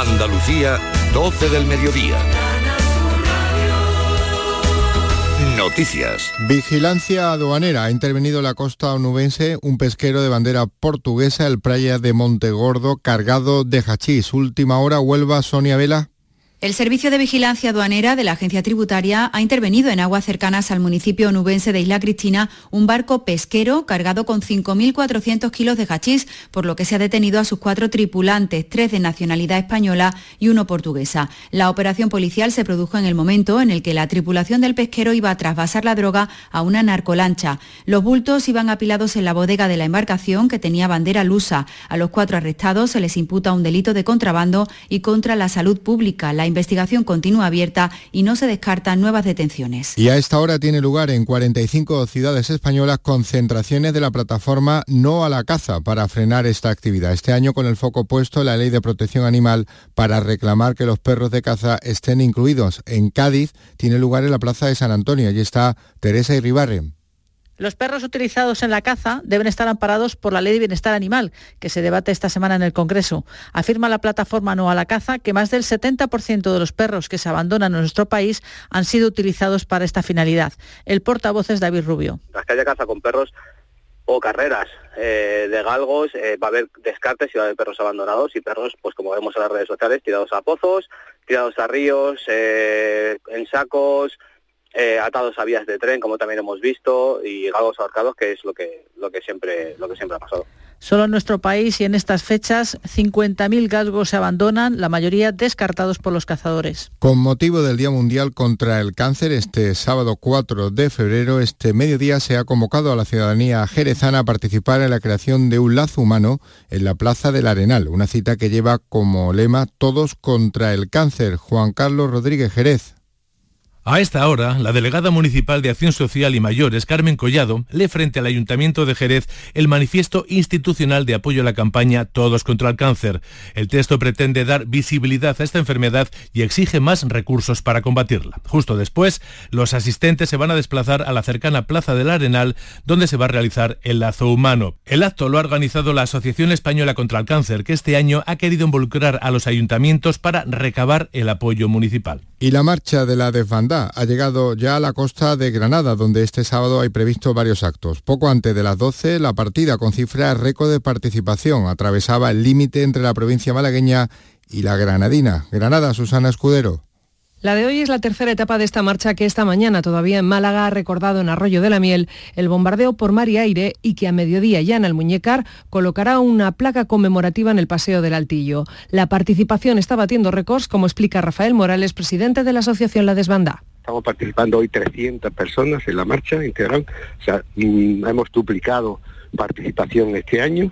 Andalucía, 12 del mediodía. Noticias. Vigilancia aduanera. Ha intervenido la costa onubense un pesquero de bandera portuguesa, el playa de Montegordo, cargado de hachís. Última hora, Huelva, Sonia Vela. El Servicio de Vigilancia Aduanera de la Agencia Tributaria ha intervenido en aguas cercanas al municipio onubense de Isla Cristina un barco pesquero cargado con 5.400 kilos de hachís, por lo que se ha detenido a sus cuatro tripulantes, tres de nacionalidad española y uno portuguesa. La operación policial se produjo en el momento en el que la tripulación del pesquero iba a trasvasar la droga a una narcolancha. Los bultos iban apilados en la bodega de la embarcación que tenía bandera lusa. A los cuatro arrestados se les imputa un delito de contrabando y contra la salud pública. La investigación continúa abierta y no se descartan nuevas detenciones. Y a esta hora tiene lugar en 45 ciudades españolas concentraciones de la plataforma No a la caza para frenar esta actividad. Este año con el foco puesto la Ley de Protección Animal para reclamar que los perros de caza estén incluidos. En Cádiz tiene lugar en la Plaza de San Antonio. Allí está Teresa Iribarren. Los perros utilizados en la caza deben estar amparados por la Ley de Bienestar Animal, que se debate esta semana en el Congreso. Afirma la plataforma No a la Caza que más del 70% de los perros que se abandonan en nuestro país han sido utilizados para esta finalidad. El portavoz es David Rubio. Las que haya caza con perros o carreras eh, de galgos, eh, va a haber descartes y va a haber perros abandonados y perros, pues como vemos en las redes sociales, tirados a pozos, tirados a ríos, eh, en sacos, eh, atados a vías de tren, como también hemos visto, y galgos ahorcados, que es lo que, lo que, siempre, lo que siempre ha pasado. Solo en nuestro país y en estas fechas, 50.000 galgos se abandonan, la mayoría descartados por los cazadores. Con motivo del Día Mundial contra el Cáncer, este sábado 4 de febrero, este mediodía se ha convocado a la ciudadanía jerezana a participar en la creación de un lazo humano en la Plaza del Arenal, una cita que lleva como lema Todos contra el Cáncer. Juan Carlos Rodríguez Jerez. A esta hora, la delegada municipal de Acción Social y Mayores, Carmen Collado, lee frente al Ayuntamiento de Jerez el manifiesto institucional de apoyo a la campaña Todos contra el Cáncer. El texto pretende dar visibilidad a esta enfermedad y exige más recursos para combatirla. Justo después, los asistentes se van a desplazar a la cercana Plaza del Arenal, donde se va a realizar el lazo humano. El acto lo ha organizado la Asociación Española contra el Cáncer, que este año ha querido involucrar a los ayuntamientos para recabar el apoyo municipal. Y la marcha de la ha llegado ya a la costa de Granada, donde este sábado hay previsto varios actos. Poco antes de las 12, la partida con cifra récord de participación atravesaba el límite entre la provincia malagueña y la granadina. Granada, Susana Escudero. La de hoy es la tercera etapa de esta marcha que esta mañana todavía en Málaga ha recordado en Arroyo de la Miel el bombardeo por mar y aire y que a mediodía ya en el Muñecar colocará una placa conmemorativa en el Paseo del Altillo. La participación está batiendo récords, como explica Rafael Morales, presidente de la Asociación La Desbanda. Estamos participando hoy 300 personas en la marcha integral, o sea, mm, hemos duplicado participación este año,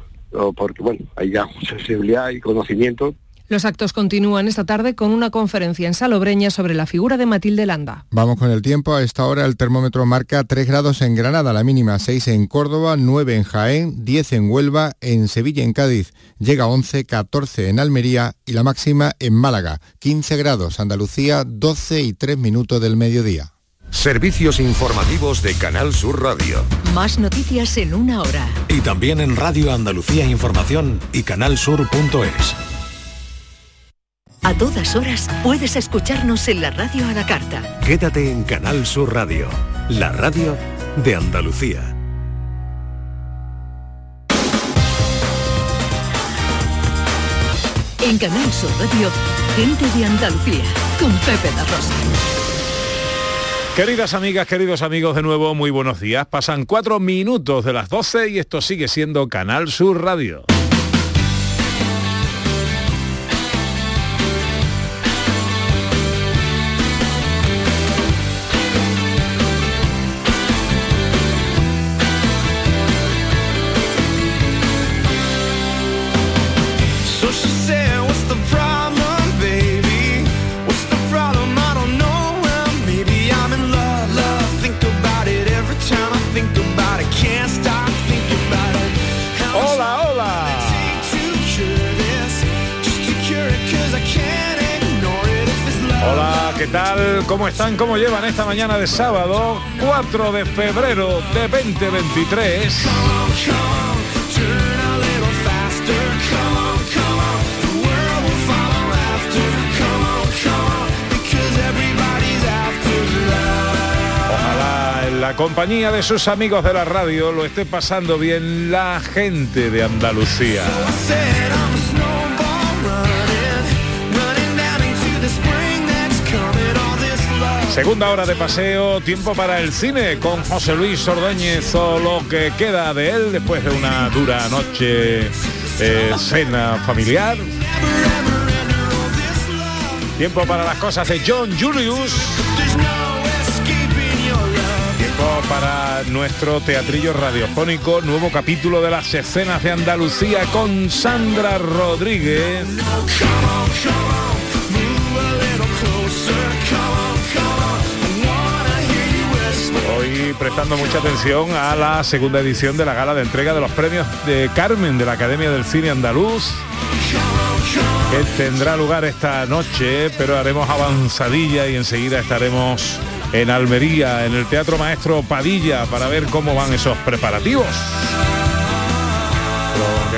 porque bueno, hay ya sensibilidad y conocimiento los actos continúan esta tarde con una conferencia en Salobreña sobre la figura de Matilde Landa. Vamos con el tiempo. A esta hora el termómetro marca 3 grados en Granada, la mínima 6 en Córdoba, 9 en Jaén, 10 en Huelva, en Sevilla en Cádiz. Llega 11, 14 en Almería y la máxima en Málaga, 15 grados. Andalucía, 12 y 3 minutos del mediodía. Servicios informativos de Canal Sur Radio. Más noticias en una hora. Y también en Radio Andalucía Información y canalsur.es. A todas horas puedes escucharnos en la radio a la carta. Quédate en Canal Sur Radio, la radio de Andalucía. En Canal Sur Radio, gente de Andalucía, con Pepe La Rosa. Queridas amigas, queridos amigos, de nuevo, muy buenos días. Pasan cuatro minutos de las 12 y esto sigue siendo Canal Sur Radio. tal? ¿Cómo están? ¿Cómo llevan esta mañana de sábado, 4 de febrero de 2023? la compañía de sus amigos de la radio lo esté pasando bien la gente de Andalucía. Segunda hora de paseo, tiempo para el cine con José Luis Ordóñez o lo que queda de él después de una dura noche eh, cena familiar. Tiempo para las cosas de John Julius. Tiempo para nuestro teatrillo radiofónico, nuevo capítulo de las escenas de Andalucía con Sandra Rodríguez. Prestando mucha atención a la segunda edición de la gala de entrega de los premios de Carmen de la Academia del Cine Andaluz que tendrá lugar esta noche, pero haremos avanzadilla y enseguida estaremos en Almería, en el Teatro Maestro Padilla, para ver cómo van esos preparativos.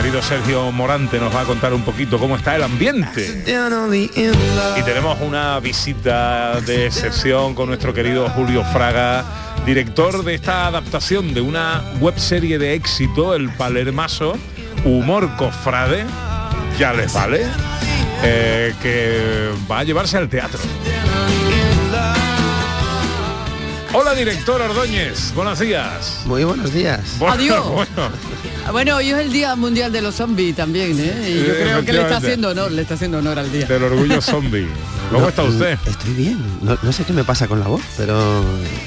Querido Sergio Morante nos va a contar un poquito cómo está el ambiente. Y tenemos una visita de excepción con nuestro querido Julio Fraga, director de esta adaptación de una webserie de éxito, El Palermaso, Humor Cofrade, ya les vale, eh, que va a llevarse al teatro. Hola, director Ordóñez, buenos días. Muy buenos días. Bueno, Adiós. bueno. Bueno, hoy es el Día Mundial de los Zombies también, ¿eh? Y yo creo que le está haciendo honor, le está haciendo honor al día. Del orgullo zombie. ¿Cómo No, está usted? Estoy bien. No, no sé qué me pasa con la voz, pero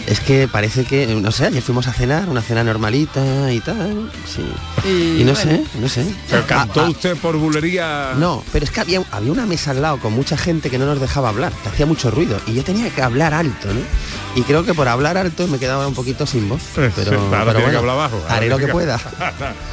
es que parece que, no sé, ayer fuimos a cenar, una cena normalita y tal. Sí. Y, Y no bueno, sé, no sé. Pero cantó Ah, ah, usted por bulería. no, pero es que había, había una mesa al lado con mucha gente que no nos dejaba hablar, que hacía mucho ruido. Y yo tenía que hablar alto, ¿no? Y creo que por hablar alto me quedaba un poquito sin voz. Eh, Pero, sí, ahora pero que hablar bajo. haré lo que pueda.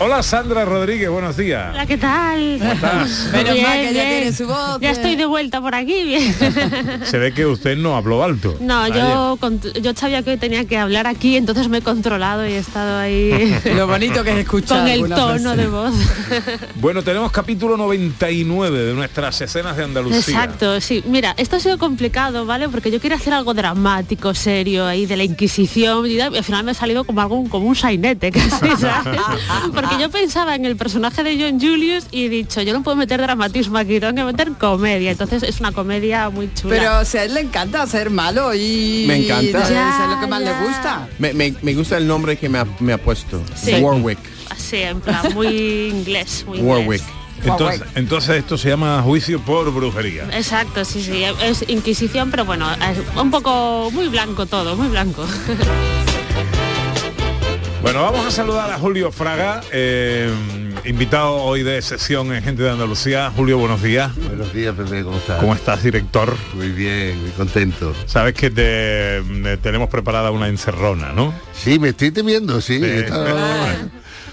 Hola Sandra Rodríguez, buenos días. Hola, ¿qué tal? ¿Cómo estás? Menos Bien, mal que ya bien. tiene su voz. Ya eh. estoy de vuelta por aquí, bien. Se ve que usted no habló alto. No, yo, yo sabía que hoy tenía que hablar aquí, entonces me he controlado y he estado ahí Lo bonito que es escuchar. con el tono frase. de voz. Bueno, tenemos capítulo 99 de nuestras escenas de Andalucía. Exacto, sí. Mira, esto ha sido complicado, ¿vale? Porque yo quería hacer algo dramático, serio, ahí de la Inquisición y, al final me ha salido como algo como un sainete, casi, ¿sabes? Porque yo pensaba en el personaje de John Julius y he dicho, yo no puedo meter dramatismo aquí, tengo que meter comedia. Entonces es una comedia muy chula. Pero o sea, a él le encanta ser malo y Me encanta. Ya, es lo que más ya. le gusta. Me, me- me gusta el nombre que me ha, me ha puesto. Sí. Warwick. Así, en plan, muy inglés, muy inglés. Warwick. Entonces, entonces esto se llama juicio por brujería. Exacto, sí, sí, es Inquisición, pero bueno, es un poco muy blanco todo, muy blanco. Bueno, vamos a saludar a Julio Fraga, eh, invitado hoy de sesión en Gente de Andalucía. Julio, buenos días. Buenos días, Pepe, ¿cómo estás? ¿Cómo estás, director? Muy bien, muy contento. Sabes que te, eh, tenemos preparada una encerrona, ¿no? Sí, me estoy temiendo, sí.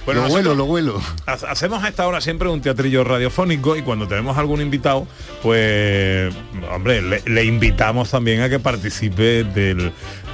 Bueno, lo vuelo, lo vuelo. Ha- Hacemos a esta hora siempre un teatrillo radiofónico y cuando tenemos algún invitado, pues, hombre, le, le invitamos también a que participe del,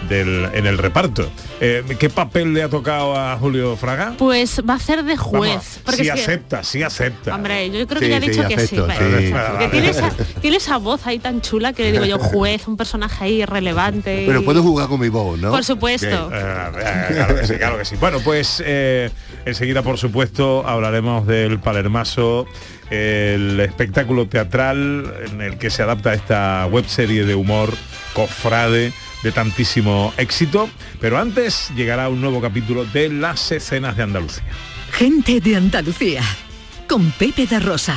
del- en el reparto. Eh, ¿Qué papel le ha tocado a Julio Fraga? Pues va a ser de juez. Vamos, porque sí es que- acepta, sí acepta. Hombre, yo creo que Sí, ya sí, dicho que sí. acepto, vale. sí. Porque tiene esa, tiene esa voz ahí tan chula que le digo yo, juez, un personaje ahí relevante. Pero y- puedo jugar con mi voz, ¿no? Por supuesto. Eh, eh, claro que sí, claro que sí. Bueno, pues eh, enseguida, por supuesto, hablaremos del Palermaso, el espectáculo teatral en el que se adapta esta web serie de humor cofrade de tantísimo éxito. Pero antes llegará un nuevo capítulo de las escenas de Andalucía. Gente de Andalucía. Con Pepe da Rosa.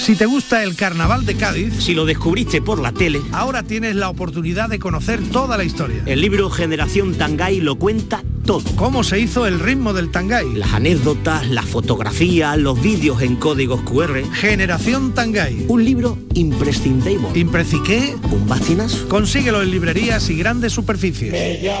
Si te gusta el carnaval de Cádiz, Si lo descubriste por la tele, ahora tienes la oportunidad de conocer toda la historia. el libro Generación Tangay lo cuenta todo. Cómo se hizo el ritmo del Tangay. Las anécdotas, las fotografías, los vídeos en códigos QR. Generación Tangay. Un libro imprescindible. Impreciqué. Un bastinazo. Consíguelo en librerías y grandes superficies. Ea.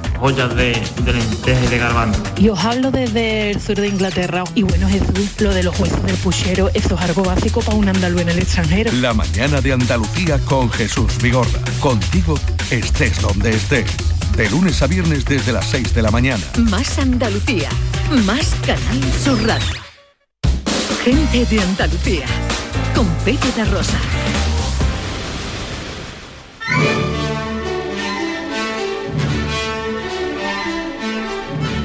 ollas de, de lentejas y de garbanzo. Y os hablo desde el sur de Inglaterra. Y bueno, Jesús, lo de los huesos del puchero, eso es algo básico para un andaluz en el extranjero. La mañana de Andalucía con Jesús Vigorra. Contigo estés donde estés. De lunes a viernes desde las 6 de la mañana. Más Andalucía, más Canal Sur Radio. Gente de Andalucía, con Pepe de Rosa.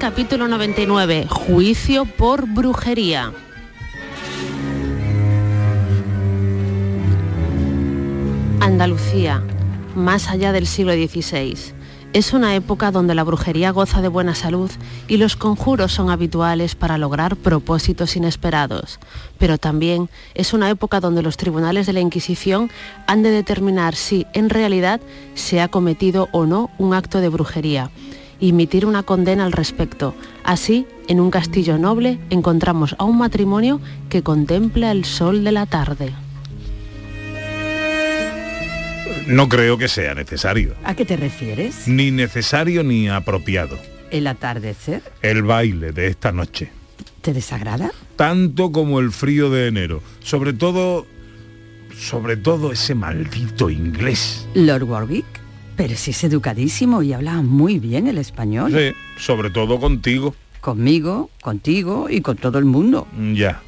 Capítulo 99, juicio por brujería. Andalucía, más allá del siglo XVI. Es una época donde la brujería goza de buena salud y los conjuros son habituales para lograr propósitos inesperados. Pero también es una época donde los tribunales de la Inquisición han de determinar si en realidad se ha cometido o no un acto de brujería y emitir una condena al respecto. Así, en un castillo noble encontramos a un matrimonio que contempla el sol de la tarde. No creo que sea necesario. ¿A qué te refieres? Ni necesario ni apropiado. ¿El atardecer? El baile de esta noche. ¿Te desagrada? Tanto como el frío de enero. Sobre todo... Sobre todo ese maldito inglés. Lord Warwick. Pero si es educadísimo y habla muy bien el español. Sí, sobre todo contigo. Conmigo, contigo y con todo el mundo. Ya.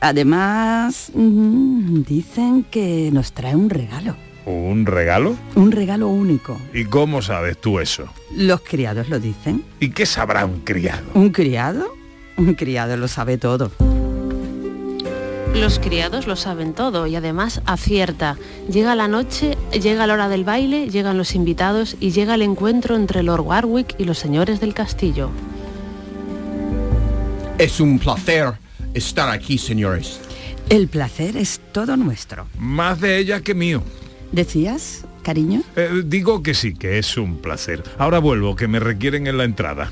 Además, mm, dicen que nos trae un regalo. ¿Un regalo? Un regalo único. ¿Y cómo sabes tú eso? Los criados lo dicen. ¿Y qué sabrá un criado? ¿Un criado? Un criado lo sabe todo. Los criados lo saben todo y además acierta. Llega la noche, llega la hora del baile, llegan los invitados y llega el encuentro entre Lord Warwick y los señores del castillo. Es un placer estar aquí, señores. El placer es todo nuestro. Más de ella que mío. ¿Decías, cariño? Eh, digo que sí, que es un placer. Ahora vuelvo, que me requieren en la entrada.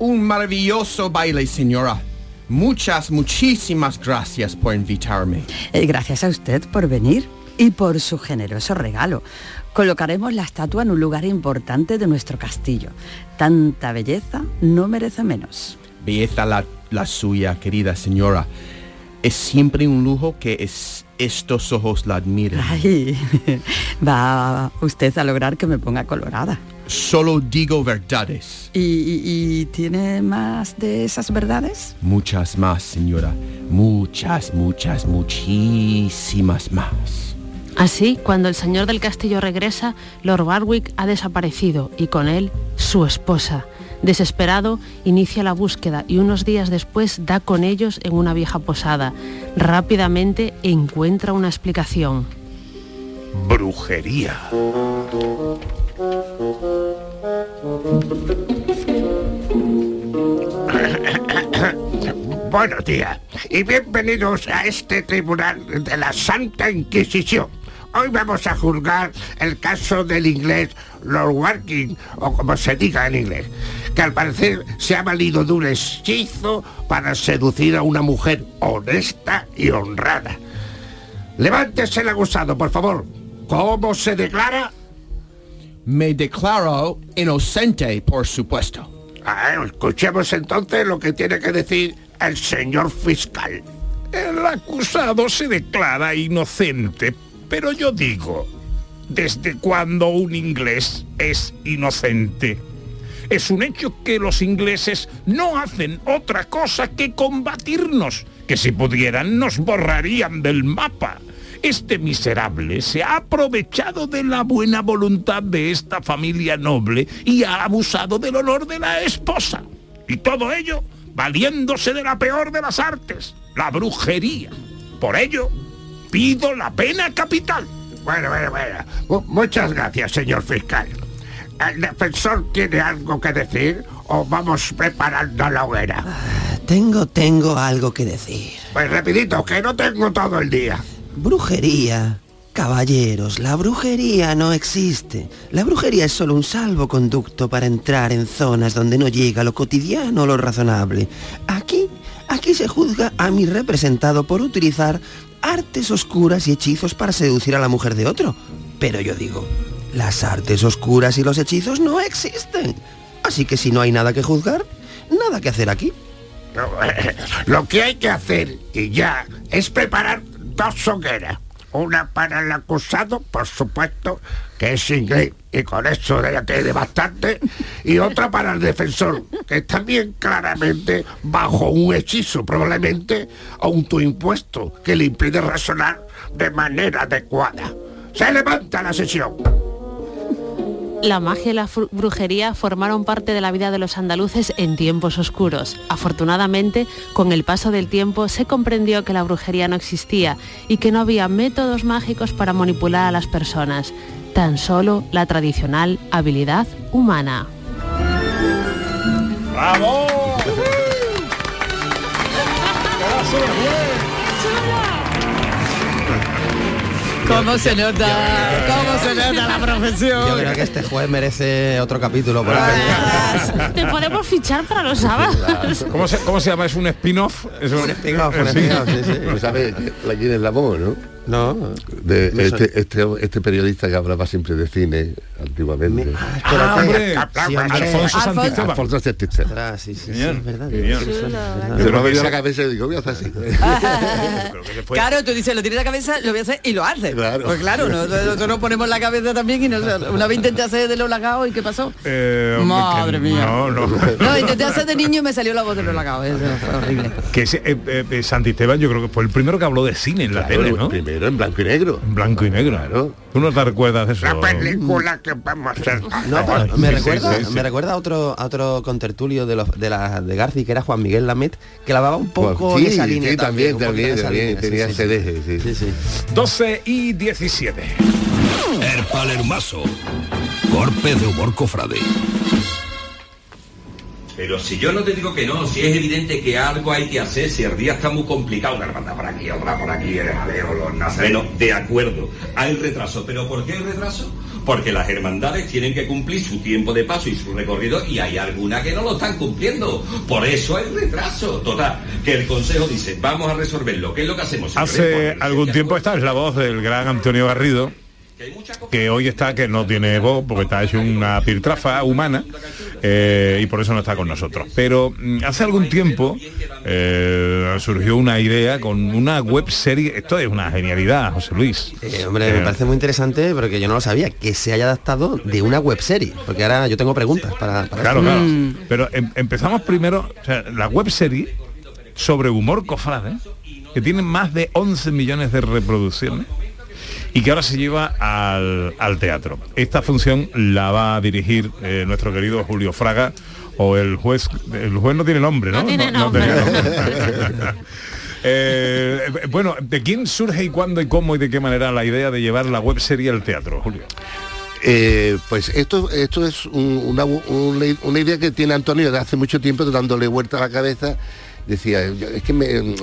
Un maravilloso baile, señora. Muchas, muchísimas gracias por invitarme. Eh, gracias a usted por venir y por su generoso regalo. Colocaremos la estatua en un lugar importante de nuestro castillo. Tanta belleza no merece menos. Belleza la, la suya, querida señora. Es siempre un lujo que es, estos ojos la admiren. Ay, va usted a lograr que me ponga colorada. Solo digo verdades. ¿Y, y- y tiene más de esas verdades? Muchas más, señora. Muchas, muchas, muchísimas más. Así, cuando el señor del castillo regresa, Lord Warwick ha desaparecido y con él su esposa. Desesperado, inicia la búsqueda y unos días después da con ellos en una vieja posada. Rápidamente encuentra una explicación. Brujería. Buenos días y bienvenidos a este tribunal de la Santa Inquisición. Hoy vamos a juzgar el caso del inglés Lord Warking, o como se diga en inglés, que al parecer se ha valido de un hechizo para seducir a una mujer honesta y honrada. Levántese el acusado, por favor. ¿Cómo se declara? Me declaro inocente, por supuesto. Ah, escuchemos entonces lo que tiene que decir el señor fiscal. el acusado se declara inocente. Pero yo digo, ¿desde cuándo un inglés es inocente? Es un hecho que los ingleses no hacen otra cosa que combatirnos, que si pudieran nos borrarían del mapa. Este miserable se ha aprovechado de la buena voluntad de esta familia noble y ha abusado del honor de la esposa. Y todo ello valiéndose de la peor de las artes, la brujería. Por ello, pido la pena capital. Bueno, bueno, bueno. Mu- muchas gracias, señor fiscal. ¿El defensor tiene algo que decir o vamos preparando la hoguera? Tengo, tengo algo que decir. Pues rapidito, que no tengo todo el día. Brujería. Caballeros, la brujería no existe. La brujería es solo un salvoconducto para entrar en zonas donde no llega lo cotidiano o lo razonable. Aquí, aquí se juzga a mi representado por utilizar artes oscuras y hechizos para seducir a la mujer de otro. Pero yo digo, las artes oscuras y los hechizos no existen. Así que si no hay nada que juzgar, nada que hacer aquí. Lo que hay que hacer, y ya, es preparar dos hogueras. Una para el acusado, por supuesto, que es inglés, y con eso ya tiene bastante. Y otra para el defensor, que también claramente bajo un hechizo, probablemente autoimpuesto, que le impide razonar de manera adecuada. Se levanta la sesión. La magia y la brujería formaron parte de la vida de los andaluces en tiempos oscuros. Afortunadamente, con el paso del tiempo se comprendió que la brujería no existía y que no había métodos mágicos para manipular a las personas, tan solo la tradicional habilidad humana. ¡Bravo! ¿Cómo se nota? ¿Cómo se nota la profesión? Yo creo que este juez merece otro capítulo por ahí. Te podemos fichar para los sábados. ¿Cómo se, cómo se llama? ¿Es un spin-off? Es un spin-off, un Sí. spin-off, sí, sí. Pues sabe la quién es la voz, ¿no? No. De este, este, este periodista que hablaba siempre de cine antiguamente. Ah, hombre. Sí, hombre. Alfonso Santisteban. Alfonso Santisteban. Ah, sí, sí, sí, es verdad. a la cabeza y digo, voy a hacer así. Claro, tú dices, lo tienes en la cabeza, lo voy a hacer y lo haces. Claro. Pues claro, no- nosotros nos ponemos la cabeza también y nos, una vez intenté hacer de los lagados y ¿qué pasó? Eh, hombre, Madre mía. No, no. No, intenté hacer de niño y me salió la voz de los lagados. Eso fue horrible. Que ese, eh, eh, eh, Santisteban yo creo que fue el primero que habló de cine en la Claro, tele, ¿no? Primero en blanco y negro. En blanco y negro. Claro. ¿Tú no te recuerdas de eso? La película que vamos a hacer. No, pero Sí, me sí, recuerda, sí, sí. me recuerda a otro a otro contertulio de los de la de Garci que era Juan Miguel Lamet, que lavaba un poco Pues sí, en esa línea. sí, también, también, también, línea, tenía sí, ese sí. deje, sí. Sí, sí. 12 y 17. El Palermaso. Golpe de humor cofrade. Pero si yo no te digo que no, si es evidente que algo hay que hacer, si el día está muy complicado, una hermandad por aquí, otra por aquí, el jaleo, los nazarenos, de acuerdo, hay retraso. ¿Pero por qué hay retraso? Porque las hermandades tienen que cumplir su tiempo de paso y su recorrido y hay algunas que no lo están cumpliendo. Por eso hay retraso. Total, que el Consejo dice, vamos a resolverlo. ¿Qué es lo que hacemos? Hace Señores, algún tiempo esta es la voz del gran Antonio Garrido, que hoy está, que no tiene voz, porque está hecho una piltrafa humana, eh, y por eso no está con nosotros. Pero mm, hace algún tiempo eh, surgió una idea con una web serie, esto es una genialidad, José Luis. Eh, hombre, Eh, me parece muy interesante porque yo no lo sabía, que se haya adaptado de una web serie. Porque ahora yo tengo preguntas para, para Claro, esto. claro. Pero em- empezamos primero, o sea, la web serie sobre humor cofrade, que tiene más de 11 millones de reproducciones y que ahora se lleva al, al teatro. Esta función la va a dirigir eh, nuestro querido Julio Fraga o el juez, el juez no tiene nombre, ¿no? No tiene nombre. nombre. Eh, bueno, ¿de quién surge y cuándo y cómo y de qué manera la idea de llevar la web serie al teatro, Julio? Eh, pues esto, esto es un- una, una- una idea que tiene Antonio de hace mucho tiempo dándole vuelta a la cabeza. Decía, es que me-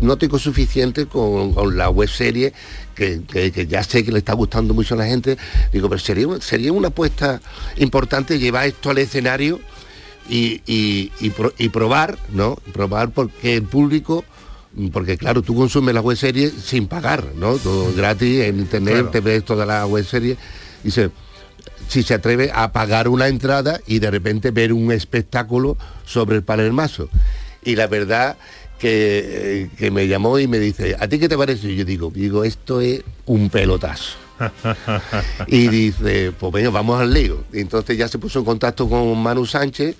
no tengo suficiente con, con la web serie, que, que- que ya sé que le está gustando mucho a la gente. Digo, pero sería, sería una apuesta importante llevar esto al escenario y, y- y pro- y probar, ¿no? Probar porque el público porque claro, tú consumes la web serie sin pagar, ¿no? Todo gratis, en internet Claro. te ves toda la web serie. Se, si se atreve a pagar una entrada y de repente ver un espectáculo sobre el palermaso. Y la verdad que, que me llamó y me dice, ¿a ti qué te parece? Y yo digo, digo, esto es un pelotazo. y dice, pues venga, vamos al lío. Y entonces ya se puso en contacto con Manu Sánchez,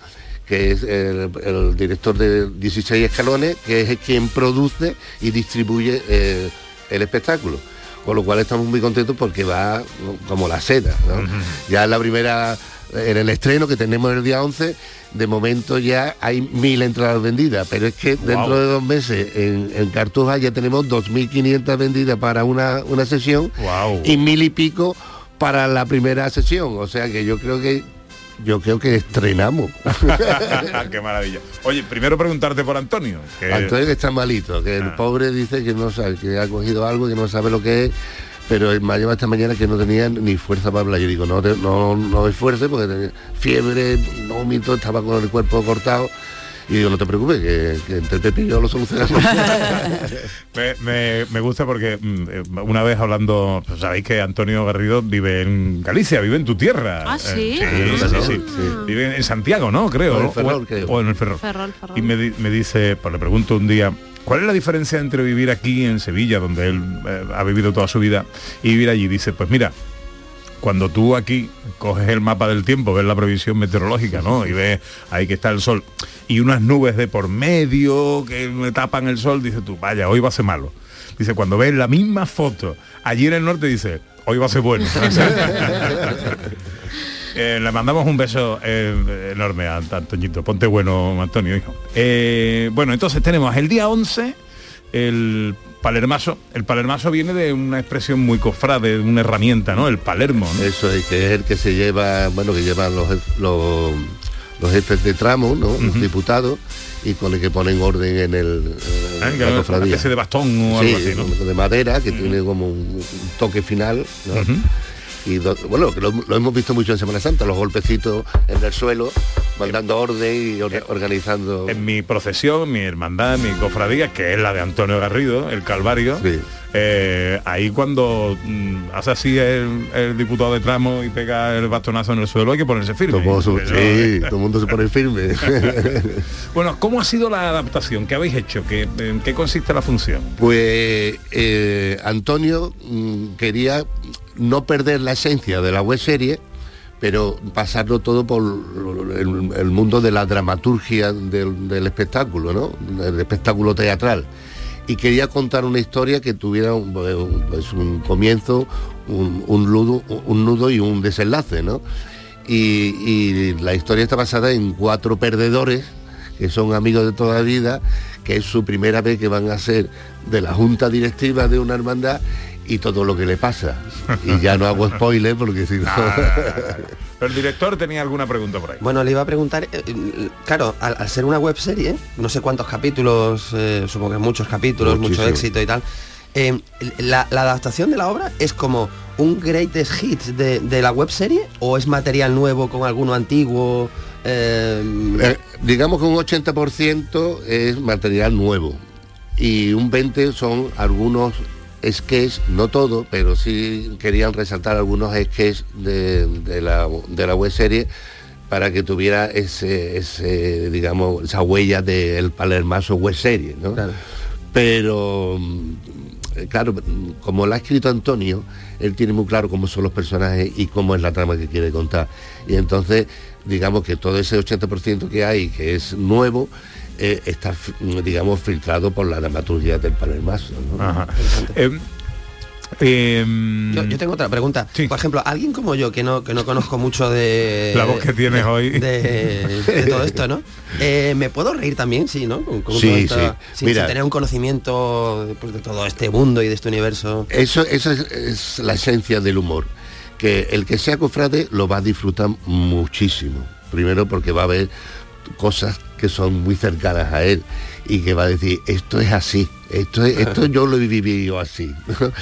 que es el, el director de 16 escalones, que es quien produce y distribuye eh, el espectáculo. Con lo cual estamos muy contentos porque va como la seda. ¿no? Ya en la primera, en el estreno que tenemos el día 11, de momento ya hay mil entradas vendidas, pero es que dentro Wow. de dos meses en, en Cartuja ya tenemos 2.500 vendidas para una, una sesión y mil y pico para la primera sesión. O sea que yo creo que yo creo que estrenamos. Qué maravilla. Oye, primero preguntarte por Antonio. que- Antonio que está malito, que el Ah. pobre dice que no sabe, que ha cogido algo, que no sabe lo que es, pero ha llamado esta mañana que no tenía ni fuerza para hablar. Yo digo, no, no, no esfuerce porque tenía fiebre, vómito, estaba con el cuerpo cortado. Y digo, no te preocupes, que, que entre Pepe y yo lo solucionamos. Me, me- me gusta porque mm, una vez hablando, pues sabéis que Antonio Garrido vive en Galicia, vive en tu tierra. Ah, ¿sí? Eh, sí, sí, sí. Vive en Santiago, ¿no? Creo. O en ¿no? Ferrol, o, creo. o en el Ferrol. Ferrol, Ferrol. Y me, me dice, pues le pregunto un día, ¿cuál es la diferencia entre vivir aquí en Sevilla, donde él eh, ha vivido toda su vida, y vivir allí? Dice, pues mira, cuando tú aquí coges el mapa del tiempo, ves la previsión meteorológica, ¿no? Y ves ahí que está el sol y unas nubes de por medio que me tapan el sol, dice tú, vaya, hoy va a ser malo. Dice, cuando ves la misma foto allí en el norte, dice, hoy va a ser bueno. Eh, le mandamos un beso eh, enorme a Antoñito. Ponte bueno, Antonio, hijo. Eh, bueno, entonces tenemos el día 11, el palermaso. El palermaso viene de una expresión muy cofrade, de una herramienta, ¿no? El palermo. ¿no? Eso es que es el que se lleva, bueno, que llevan los, los, los jefes de tramo, ¿no? Los diputados, y con el que ponen orden en el Ah, la una cofradía. especie de bastón o Sí, algo así, ¿no? de madera, que tiene como un, un toque final, ¿no? Y do- bueno, que lo, lo hemos visto mucho en Semana Santa, los golpecitos en el suelo, mandando orden y or- organizando. En mi procesión, mi hermandad, mi cofradía, que es la de Antonio Garrido, el Calvario, eh, ahí cuando mm, hace así el, el diputado de tramo y pega el bastonazo en el suelo, hay que ponerse firme. Todo, su- sí, eh. todo el mundo se pone firme. Bueno, ¿cómo ha sido la adaptación? ¿Qué habéis hecho? ¿Qué, ¿En qué consiste la función? Pues eh, Antonio mm, quería no perder la esencia de la web serie, pero pasarlo todo por el, el mundo de la dramaturgia del, espectáculo, ¿no? Del espectáculo teatral. Y quería contar una historia que tuviera un, pues, un comienzo, un, un nudo, y un desenlace, ¿no? Y, la historia está basada en cuatro perdedores que son amigos de toda vida, que es su primera vez que van a ser de la junta directiva de una hermandad y todo lo que le pasa. Y ya no hago spoiler porque si no... Pero el director tenía alguna pregunta por ahí. Bueno, le iba a preguntar, eh, eh, claro, al, al ser una web serie, no sé cuántos capítulos, eh, supongo que muchos capítulos, mucho éxito y tal. eh, la, la adaptación de la obra es como un greatest hit de, de la web serie o es material nuevo con alguno antiguo? eh, Eh, digamos que un 80% es material nuevo y un 20% son algunos sketches, no todo, pero sí querían resaltar algunos sketches de, de la, de la web serie para que tuviera ese, ese, digamos, esa huella del palermaso web serie, ¿no? Pero mm, claro, como lo ha escrito Antonio, él tiene muy claro cómo son los personajes y cómo es la trama que quiere contar. Y entonces, digamos que todo ese 80% que hay, que es nuevo, eh, está, digamos, filtrado por la dramaturgia del palermaso. ¿no? Ajá. Eh, eh, Yo, yo tengo otra pregunta. Por ejemplo, alguien como yo, que no, que no conozco mucho de... La voz que tienes de- hoy. De, de todo esto, ¿no? Eh, ¿Me puedo reír también? Sí, ¿no? Con- con Sí, sí. sin- Mira. sin tener un conocimiento pues, de todo este mundo y de este universo. Eso, eso es, es la esencia del humor. Que el que sea cofrade lo va a disfrutar muchísimo. Primero porque va a ver cosas que son muy cercanas a él y que va a decir, esto es así, esto, es- esto yo lo he vivido así.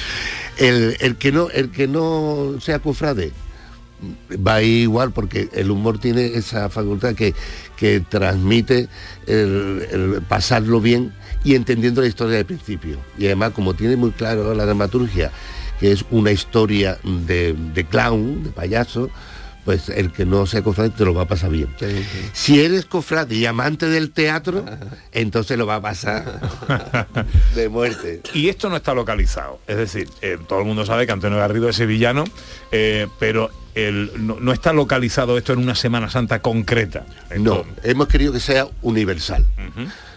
el, el que no, el que no sea cofrade va a ir igual porque el humor tiene esa facultad que, que transmite pasarlo bien y entendiendo la historia del principio. Y además, como tiene muy claro la dramaturgia, que es una historia de clown, de payaso, pues el que no sea cofrade te lo va a pasar bien. Si eres cofrade y amante del teatro, entonces lo va a pasar de muerte. Y esto no está localizado. Es decir, eh, todo el mundo sabe que Antonio Garrido es sevillano, eh, pero el- no, no está localizado esto en una Semana Santa concreta. No, hemos querido que sea universal.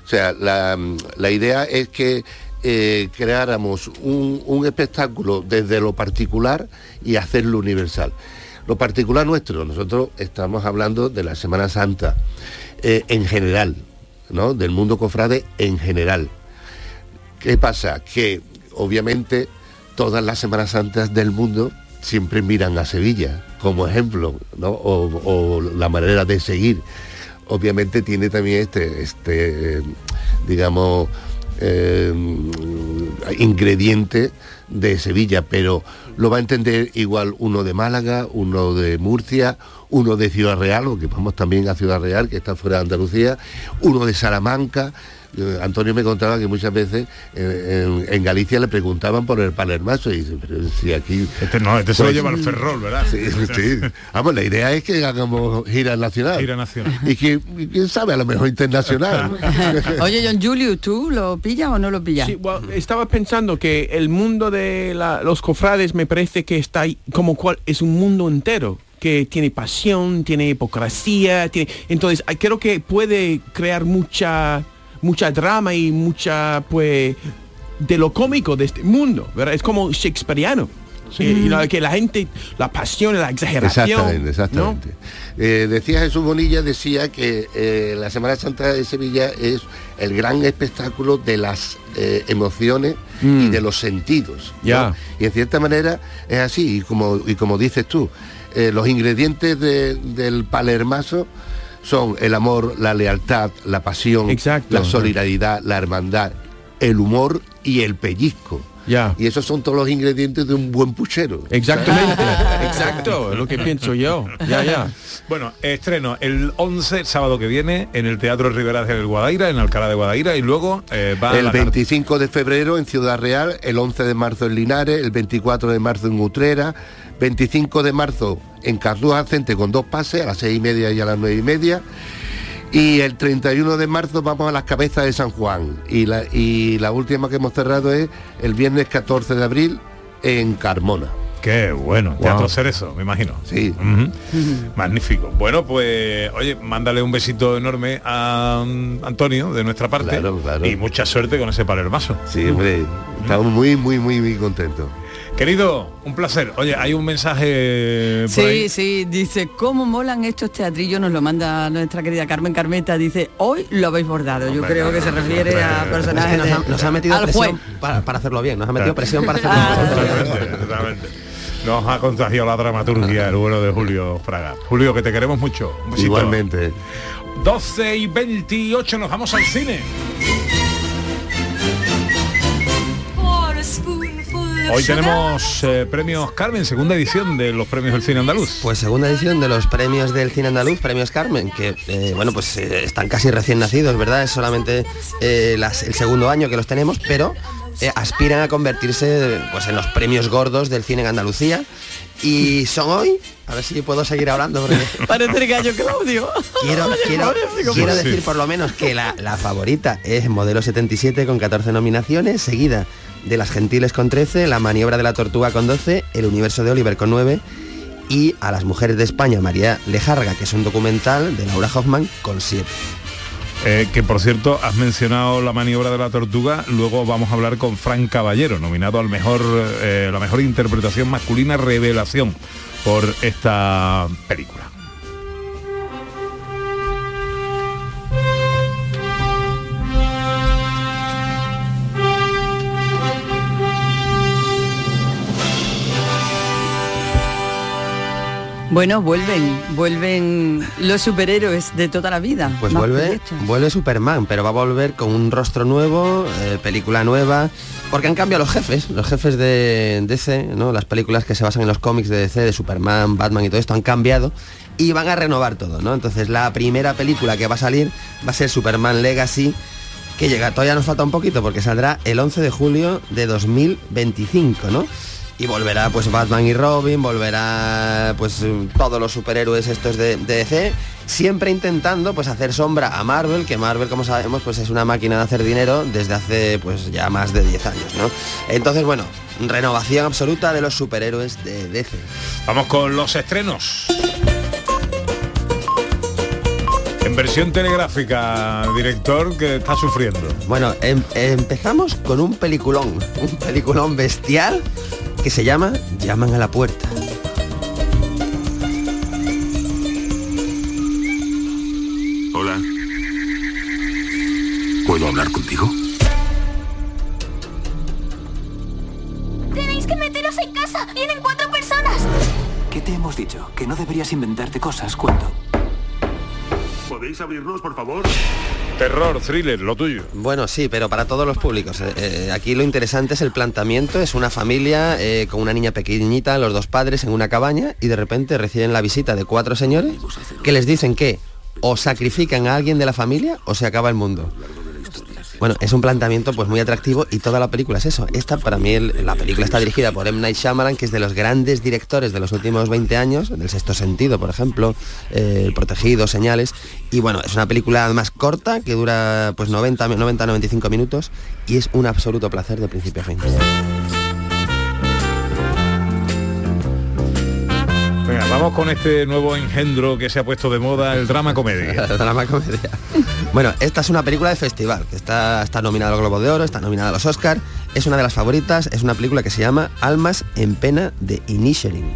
O sea, la, la idea es que eh, creáramos un, un espectáculo desde lo particular y hacerlo universal. Lo particular nuestro, nosotros estamos hablando de la Semana Santa eh, en general, ¿no? Del mundo cofrade en general. ¿Qué pasa? Que obviamente todas las Semanas Santas del mundo siempre miran a Sevilla como ejemplo, ¿no? O, la manera de seguir. Obviamente tiene también este, este digamos, eh, ingrediente de Sevilla, pero lo va a entender igual uno de Málaga, uno de Murcia, uno de Ciudad Real, o que vamos también a Ciudad Real, que está fuera de Andalucía, uno de Salamanca. Antonio me contaba que muchas veces eh, en, en Galicia le preguntaban por el palermaso y dice, pero si aquí... Este no, este se lo lleva el Ferrol, ¿verdad? Sí, sí. Vamos, la idea es que hagamos gira nacional. Gira nacional. Y que, quién sabe, a lo mejor internacional. Oye, John Julius, ¿tú lo pillas o no lo pillas? Sí, bueno, estaba pensando que el mundo de la- los cofrades me parece que está ahí como cual es un mundo entero que tiene pasión, tiene hipocresía, tiene entonces creo que puede crear mucha mucha drama y mucha pues de lo cómico de este mundo, ¿verdad? Es como shakespeariano. Eh, y la- que la gente, la pasión, la exageración. Exactamente, exactamente. Eh, decía Jesús Bonilla, decía que eh, la Semana Santa de Sevilla es el gran espectáculo de las eh, emociones y Mm. de los sentidos. ¿no? Ya. Y en cierta manera es así, y como, y como dices tú, los ingredientes de- del palermaso son el amor, la lealtad, la pasión, Exacto. la solidaridad, la hermandad, el humor y el pellizco. Ya. Y esos son todos los ingredientes de un buen puchero. Exactamente, exacto, es lo que pienso yo. Ya, ya. Bueno, estreno el 11, sábado que viene, en el Teatro Rivera del Guadaira, en Alcalá de Guadaira, y luego eh, va a el la 25 de febrero en Ciudad Real, el 11 de marzo en Linares, el 24 de marzo en Utrera, 25 de marzo en Carrúa Cente con dos pases a las seis y media y a las nueve y media. Y el 31 de marzo vamos a las cabezas de San Juan. Y la, y la última que hemos cerrado es el viernes 14 de abril en Carmona. Qué bueno, Teatro Cerezo, me imagino. Sí. Magnífico. Bueno, pues, oye, mándale un besito enorme a mm, Antonio de nuestra parte Claro, claro. y mucha suerte con ese palermaso. Sí, hombre, estamos muy, muy, muy, muy contentos. Querido, un placer. Oye, hay un mensaje por Sí, ahí. sí, dice, ¿cómo molan estos teatrillos? Nos lo manda nuestra querida Carmen Carmeta, dice, hoy lo habéis bordado. Yo creo que se refiere a personajes nos, ha, de- nos ha metido al presión juez. para, para hacerlo bien, nos ha metido presión para hacerlo Totalmente, totalmente. Nos ha contagiado la dramaturgia el bueno de Julio Fraga. Julio, que te queremos mucho. Un besito. Igualmente. 12 y 28 nos vamos al cine. Hoy tenemos eh, premios Carmen, segunda edición de los premios del cine andaluz. Pues segunda edición de los premios del cine andaluz, premios Carmen, que eh, bueno, pues eh, están casi recién nacidos, ¿verdad? Es solamente eh, las- el segundo año que los tenemos, pero eh, aspiran a convertirse pues en los premios gordos del cine en Andalucía. Y son hoy, a ver si puedo seguir hablando, porque Parece el gallo Claudio. quiero, decir por lo menos que la, la favorita es Modelo 77 con 14 nominaciones, seguida de Las Gentiles con 13, La Maniobra de la Tortuga con 12, El Universo de Oliver con 9 y a las mujeres de España, María Lejarga, que es un documental de Laura Hoffman con 7. Eh, que por cierto, has mencionado la maniobra de la tortuga, luego vamos a hablar con Frank Caballero, nominado al mejor, eh, la mejor interpretación masculina revelación por esta película. Bueno, vuelven, vuelven los superhéroes de toda la vida. Pues vuelve, vuelve Superman, pero va a volver con un rostro nuevo, eh, película nueva, porque han cambiado los jefes, los jefes de DC, ¿no? las películas que se basan en los cómics de DC, de Superman, Batman y todo esto han cambiado y van a renovar todo, ¿no? Entonces la primera película que va a salir va a ser Superman Legacy, que llega, todavía nos falta un poquito porque saldrá el 11 de julio de 2025, ¿no? Y volverá pues Batman y Robin, volverá pues todos los superhéroes estos de, de DC, siempre intentando pues hacer sombra a Marvel, que Marvel como sabemos pues es una máquina de hacer dinero desde hace pues ya más de 10 años, ¿no? Entonces bueno, renovación absoluta de los superhéroes de DC. Vamos con los estrenos. En versión telegráfica, director que está sufriendo. Bueno, em- empezamos con un peliculón, un peliculón bestial que se llama Llaman a la puerta. Hola. ¿Puedo hablar contigo? ¡Tenéis que meteros en casa! ¡Vienen cuatro personas! ¿Qué te hemos dicho? Que no deberías inventarte cosas cuando... ¿Podéis abrirnos, por favor? Terror, thriller, lo tuyo. Bueno, sí, pero para todos los públicos. Eh, eh, aquí lo interesante es el planteamiento. Es una familia eh, con una niña pequeñita, los dos padres en una cabaña y de repente reciben la visita de cuatro señores que les dicen que o sacrifican a alguien de la familia o se acaba el mundo. Bueno, es un planteamiento pues muy atractivo y toda la película es eso. Esta para mí la película está dirigida por M. Night Shyamalan, que es de los grandes directores de los últimos 20 años, del sexto sentido, por ejemplo, eh, Protegido, Señales. Y bueno, es una película más corta que dura pues 90, 90 95 minutos y es un absoluto placer de principio a fin. Venga, vamos con este nuevo engendro que se ha puesto de moda, el drama comedia. drama comedia. Bueno, esta es una película de festival, que está, está nominada al Globo de Oro, está nominada a los Oscar, es una de las favoritas, es una película que se llama Almas en pena de Inisherin.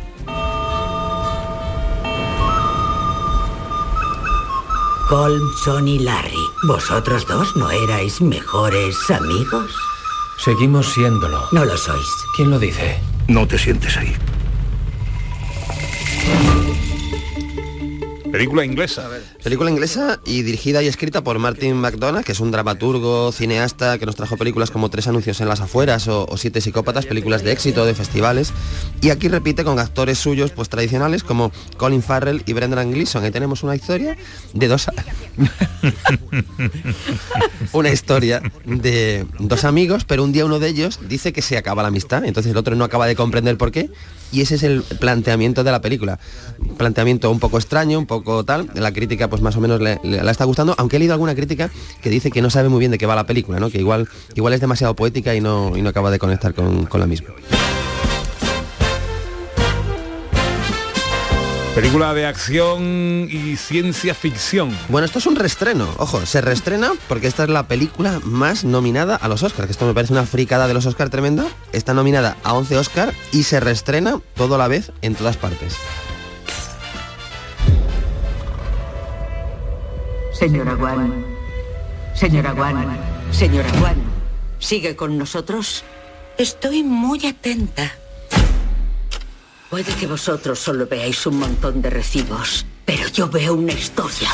Colmson y Larry, ¿vosotros dos no erais mejores amigos? Seguimos siéndolo. No lo sois. ¿Quién lo dice? No te sientes ahí. Película inglesa. Película inglesa y dirigida y escrita por Martin McDonagh, que es un dramaturgo, cineasta que nos trajo películas como Tres anuncios en las afueras o, Siete psicópatas, películas de éxito, de festivales. Y aquí repite con actores suyos pues tradicionales como Colin Farrell y Brendan Gleeson. Ahí tenemos una historia de dos... una historia de dos amigos, pero un día uno de ellos dice que se acaba la amistad, entonces el otro no acaba de comprender por qué, y ese es el planteamiento de la película. Planteamiento un poco extraño, un poco tal, la crítica pues más o menos le, le- la está gustando, aunque he leído alguna crítica que dice que no sabe muy bien de qué va la película, ¿no? que igual, igual es demasiado poética y no, y no acaba de conectar con, con la misma. Película de acción y ciencia ficción. Bueno, esto es un reestreno, ojo, se reestrena porque esta es la película más nominada a los Oscars, que esto me parece una fricada de los Oscars tremenda. Está nominada a 11 Oscar y se reestrena todo a la vez en todas partes. Señora Wan. Señora Wan. Señora Wan. ¿Sigue con nosotros? Estoy muy atenta. Puede que vosotros solo veáis un montón de recibos, pero yo veo una historia.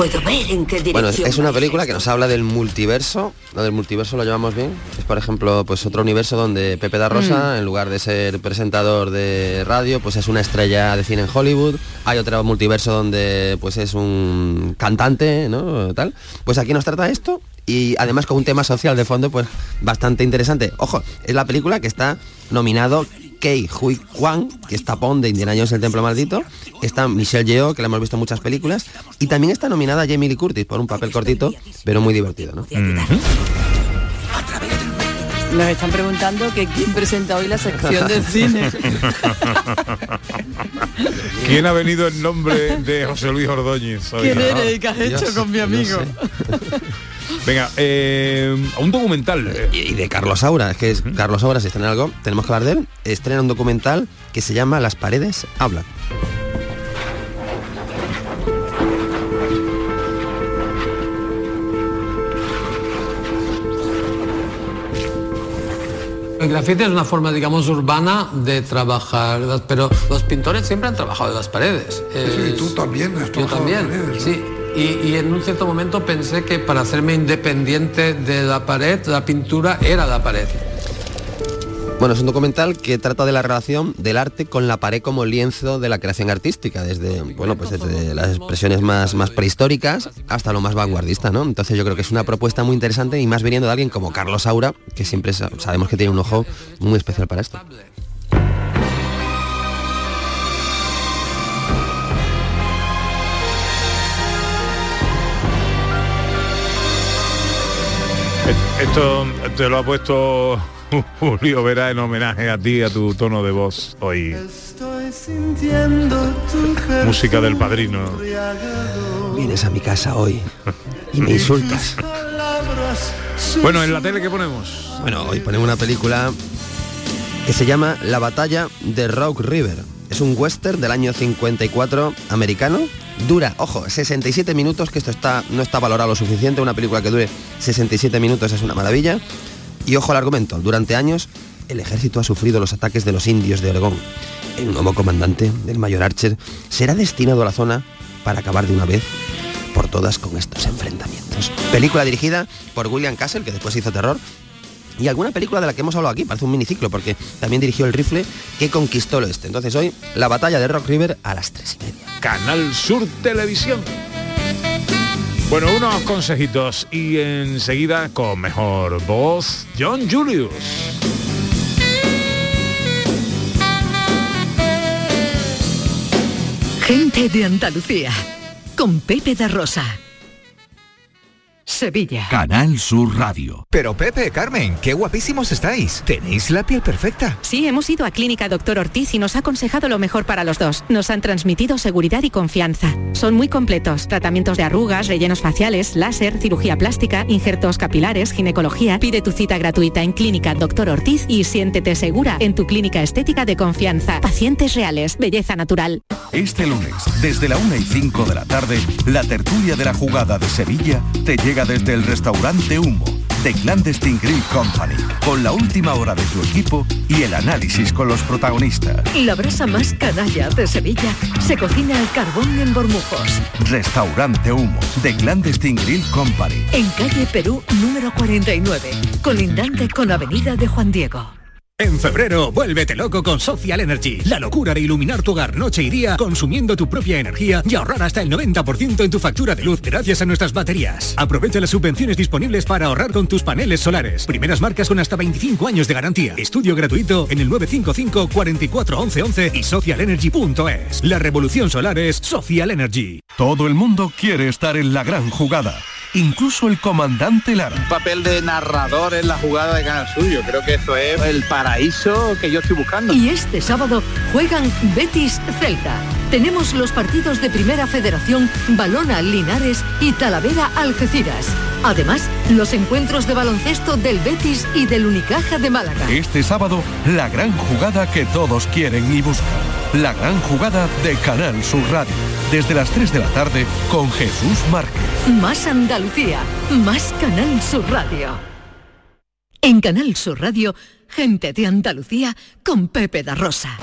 Puedo ver en qué dirección. Bueno, es una película que nos habla del multiverso. Lo del multiverso lo llevamos bien. Es, por ejemplo, pues otro universo donde Pepe da Rosa, Mm. en lugar de ser presentador de radio, pues es una estrella de cine en Hollywood. Hay otro multiverso donde pues es un cantante, ¿no? Tal. Pues aquí nos trata esto y además con un tema social de fondo, pues bastante interesante. Ojo, es la película que está nominado Kei Hui Kwan, que es tapón de Indiana Jones el Templo Maldito, está Michelle Yeoh, que la hemos visto en muchas películas, y también está nominada Jamie Lee Curtis por un papel cortito, pero muy divertido, ¿no? Nos están preguntando que quién presenta hoy la sección de cine. ¿Quién ha venido en nombre de José Luis Ordóñez? hoy? ¿Quién eres y qué has hecho con mi no amigo? Venga, eh, un documental. eh, Y de Carlos Saura, que es Carlos Saura, si estrena algo, tenemos que hablar de él, estrena un documental que se llama Las paredes hablan. El grafite es una forma, digamos, urbana de trabajar, pero los pintores siempre han trabajado en las paredes. Sí, tú también has Yo también, paredes, ¿no? sí. Y, y en un cierto momento pensé que para hacerme independiente de la pared, la pintura era la pared. Bueno, es un documental que trata de la relación del arte con la pared como lienzo de la creación artística, desde, bueno, pues desde las expresiones más, más prehistóricas hasta lo más vanguardista, ¿no? Entonces yo creo que es una propuesta muy interesante y más viniendo de alguien como Carlos Saura, que siempre sabemos que tiene un ojo muy especial para esto. Esto te lo ha puesto Julio Vera en homenaje a ti, a tu tono de voz hoy. Música del padrino. Vienes a mi casa hoy y me insultas. bueno, en la tele que ponemos. Bueno, hoy ponemos una película que se llama La batalla de Rock River. Es un western del año 54 americano Dura, ojo, 67 minutos, que esto está, no está valorado lo suficiente. Una película que dure 67 minutos es una maravilla. Y ojo al argumento, durante años el ejército ha sufrido los ataques de los indios de Oregón. El nuevo comandante, del mayor Archer, será destinado a la zona para acabar de una vez por todas con estos enfrentamientos. Película dirigida por William Castle, que después hizo terror, y alguna película de la que hemos hablado aquí, parece un miniciclo, porque también dirigió el rifle que conquistó el oeste. Entonces hoy, la batalla de Rock River a las tres y media. Canal Sur Televisión. Bueno, unos consejitos y enseguida con mejor voz, John Julius. Gente de Andalucía, con Pepe da Rosa. Sevilla. Canal Sur Radio. Pero Pepe, Carmen, qué guapísimos estáis. Tenéis la piel perfecta. Sí, hemos ido a Clínica Doctor Ortiz y nos ha aconsejado lo mejor para los dos. Nos han transmitido seguridad y confianza. Son muy completos. Tratamientos de arrugas, rellenos faciales, láser, cirugía plástica, injertos capilares, ginecología. Pide tu cita gratuita en Clínica Doctor Ortiz y siéntete segura en tu clínica estética de confianza. Pacientes reales, belleza natural. Este lunes, desde la 1 y 5 de la tarde, la tertulia de la jugada de Sevilla te llega desde el restaurante Humo de Clandestine Grill Company, con la última hora de tu equipo y el análisis con los protagonistas. La brasa más canalla de Sevilla se cocina al carbón en Bormujos. Restaurante Humo de Clandestine Grill Company. En calle Perú número 49, colindante con Avenida de Juan Diego. En febrero, vuélvete loco con Social Energy. La locura de iluminar tu hogar noche y día consumiendo tu propia energía y ahorrar hasta el 90% en tu factura de luz gracias a nuestras baterías. Aprovecha las subvenciones disponibles para ahorrar con tus paneles solares. Primeras marcas con hasta 25 años de garantía. Estudio gratuito en el 955 44 11 11 y socialenergy.es. La revolución solar es Social Energy. Todo el mundo quiere estar en la gran jugada incluso el comandante Lara. Un papel de narrador en la jugada de Canal Suyo. Creo que eso es el paraíso que yo estoy buscando. Y este sábado juegan Betis Celta. Tenemos los partidos de Primera Federación, Balona Linares y Talavera Algeciras. Además, los encuentros de baloncesto del Betis y del Unicaja de Málaga. Este sábado, la gran jugada que todos quieren y buscan. La gran jugada de Canal Sur Radio. Desde las 3 de la tarde con Jesús Márquez. Más Andalucía, más Canal Sur Radio. En Canal Sur Radio, gente de Andalucía con Pepe da Rosa.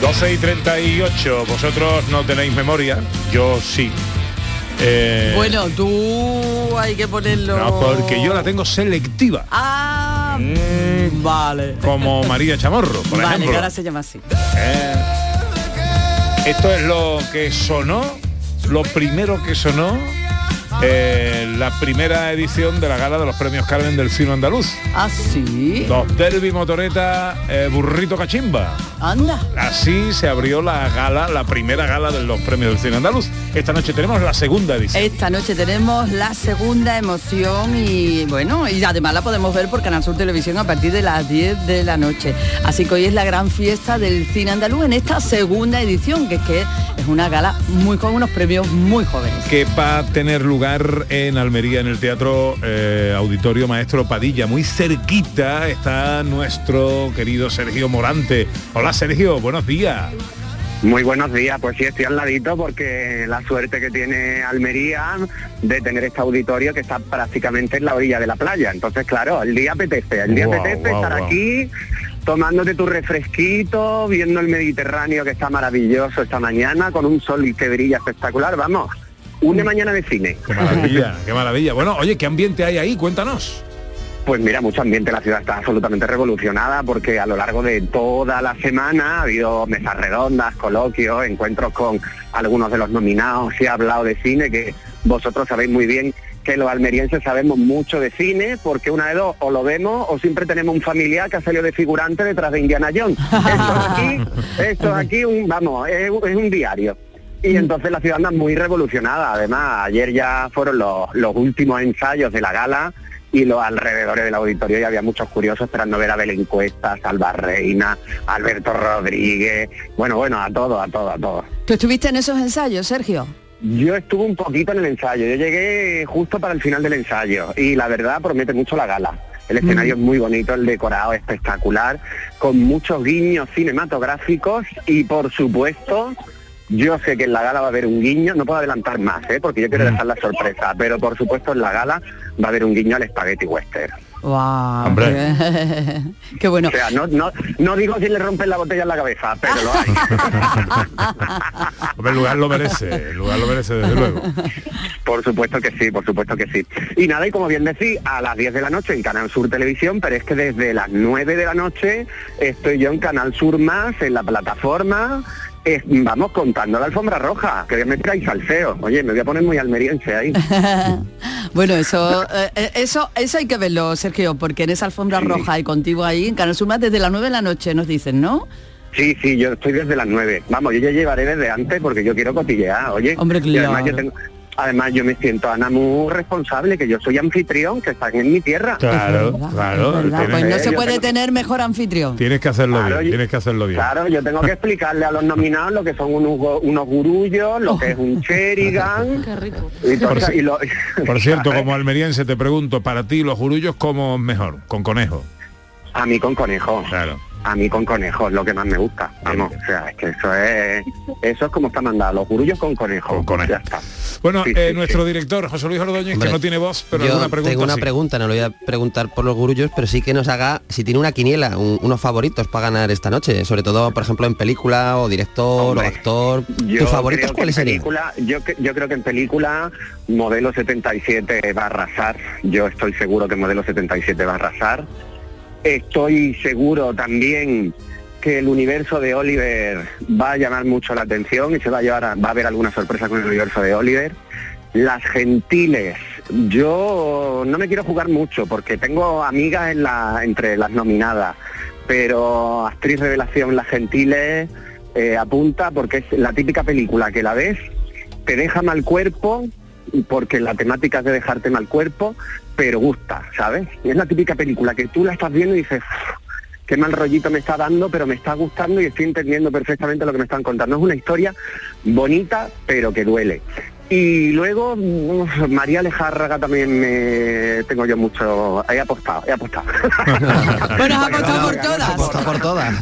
12 y 38, vosotros no tenéis memoria, yo sí. Eh, bueno, tú hay que ponerlo... No, porque yo la tengo selectiva. Ah, mm, vale. Como María Chamorro, por vale, ejemplo. que ahora se llama así. Eh, esto es lo que sonó, lo primero que sonó eh, la primera edición de la gala de los premios Carmen del cine andaluz. Ah, sí. Los Derby Motoreta eh, Burrito Cachimba. Anda. Así se abrió la gala, la primera gala de los premios del cine andaluz. Esta noche tenemos la segunda edición. Esta noche tenemos la segunda emoción y bueno, y además la podemos ver por Canal Sur Televisión a partir de las 10 de la noche. Así que hoy es la gran fiesta del cine andaluz en esta segunda edición, que es que es una gala muy con unos premios muy jóvenes. Que va a tener lugar en Almería, en el Teatro eh, Auditorio Maestro Padilla. Muy cerquita está nuestro querido Sergio Morante. Hola Sergio, buenos días. Muy buenos días, pues sí, estoy al ladito porque la suerte que tiene Almería de tener este auditorio que está prácticamente en la orilla de la playa. Entonces, claro, el día apetece, el día Guau, apetece estar guau. aquí tomándote tu refresquito, viendo el Mediterráneo que está maravilloso esta mañana, con un sol que brilla espectacular, vamos, una mañana de cine. Qué maravilla, qué maravilla. Bueno, oye, ¿qué ambiente hay ahí? Cuéntanos. Pues mira, mucho ambiente, la ciudad está absolutamente revolucionada porque a lo largo de toda la semana ha habido mesas redondas, coloquios, encuentros con algunos de los nominados, se ha hablado de cine, que vosotros sabéis muy bien que los almerienses sabemos mucho de cine, porque una de dos, o lo vemos o siempre tenemos un familiar que ha salido de figurante detrás de Indiana Jones. Esto es aquí, esto es aquí un, vamos, es, es un diario. Y entonces la ciudad anda muy revolucionada. Además, ayer ya fueron los, los últimos ensayos de la gala y los alrededores del auditorio y había muchos curiosos esperando ver a Belén Cuesta, Salva Reina, Alberto Rodríguez, bueno, bueno, a todos, a todos, a todos. ¿Tú estuviste en esos ensayos, Sergio? Yo estuve un poquito en el ensayo, yo llegué justo para el final del ensayo y la verdad promete mucho la gala. El escenario es muy bonito, el decorado es espectacular, con muchos guiños cinematográficos y por supuesto, yo sé que en la gala va a haber un guiño, no puedo adelantar más, ¿eh? porque yo quiero dejar la sorpresa, pero por supuesto en la gala va a haber un guiño al Spaghetti Western. Wow, Hombre. Qué, qué bueno. O sea, no, no, no digo si le rompen la botella en la cabeza, pero lo hay. Hombre, el lugar lo merece, el lugar lo merece desde luego. Por supuesto que sí, por supuesto que sí. Y nada, y como bien decís, a las 10 de la noche en Canal Sur Televisión, pero es que desde las 9 de la noche estoy yo en Canal Sur Más, en la plataforma, vamos contando la alfombra roja, que me trae salseo. Oye, me voy a poner muy almeriense ahí. bueno, eso, eh, eh, eso, eso hay que verlo, Sergio, porque en esa alfombra roja y contigo ahí en Canal Sur desde las 9 de la noche nos dicen, ¿no? Sí, sí, yo estoy desde las 9. Vamos, yo ya llevaré desde antes porque yo quiero cotillear, oye. Hombre, Y además claro. yo tengo- Además yo me siento, Ana, muy responsable, que yo soy anfitrión, que están en mi tierra. Claro, claro. Pues no se puede tengo- tener mejor anfitrión. Tienes que hacerlo Claro, bien, tienes que hacerlo bien. Claro, yo tengo que explicarle a los nominados lo que son unos, unos gurullos, lo que es un cherigan. Y, todo- Por, y lo- por cierto, como almeriense te pregunto, para ti los jurullos cómo es mejor, con conejo. A mí con conejo. Claro. A mí con conejo es lo que más me gusta. Vamos, o sea, es que eso es eso es como está mandado, los gurullos con conejo. Con conejo. Ya está. Bueno, Sí, eh, sí, nuestro director, José Luis Ordóñez, Hombre, que no tiene voz, pero Yo alguna pregunta tengo una sí. pregunta, no lo voy a preguntar por los gurullos, pero sí que nos haga, si tiene una quiniela, un- unos favoritos para ganar esta noche, sobre todo, por ejemplo, en película o director Hombre, o actor. ¿Tus favoritos cuáles serían? película- yo, yo creo que en película Modelo 77 va a arrasar. Yo estoy seguro que Modelo 77 va a arrasar. Estoy seguro también que el universo de Oliver va a llamar mucho la atención y se va a llevar va a haber alguna sorpresa con el universo de Oliver. Las gentiles, yo no me quiero jugar mucho porque tengo amigas entre las nominadas, pero actriz revelación Las gentiles eh, apunta porque es la típica película que la ves, te deja mal cuerpo, porque la temática es de dejarte mal cuerpo, pero gusta, ¿sabes? Y es la típica película que tú la estás viendo y dices, "Uf, qué mal rollito me está dando, pero me está gustando y estoy entendiendo perfectamente lo que me están contando. Es una historia bonita, pero que duele. Y luego María Lejárraga también me tengo yo mucho. He apostado, he apostado. Bueno, has apostado por todas. Apostado por todas.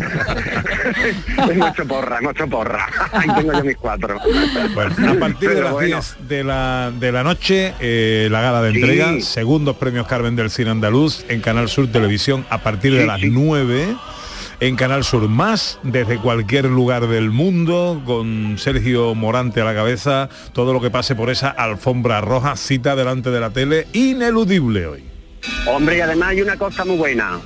hemos hecho porra, hemos hecho porra. Ahí tengo yo mis cuatro. Bueno, a partir de las bueno. 10 de la, de la noche, eh, la gala de Sí. entrega, segundos premios Carmen del Cine Andaluz en Canal Sur Televisión a partir de las sí. 9 en Canal Sur Más, desde cualquier lugar del mundo, con Sergio Morante a la cabeza, todo lo que pase por esa alfombra roja, cita delante de la tele, ineludible hoy. Hombre, y además hay una cosa muy buena.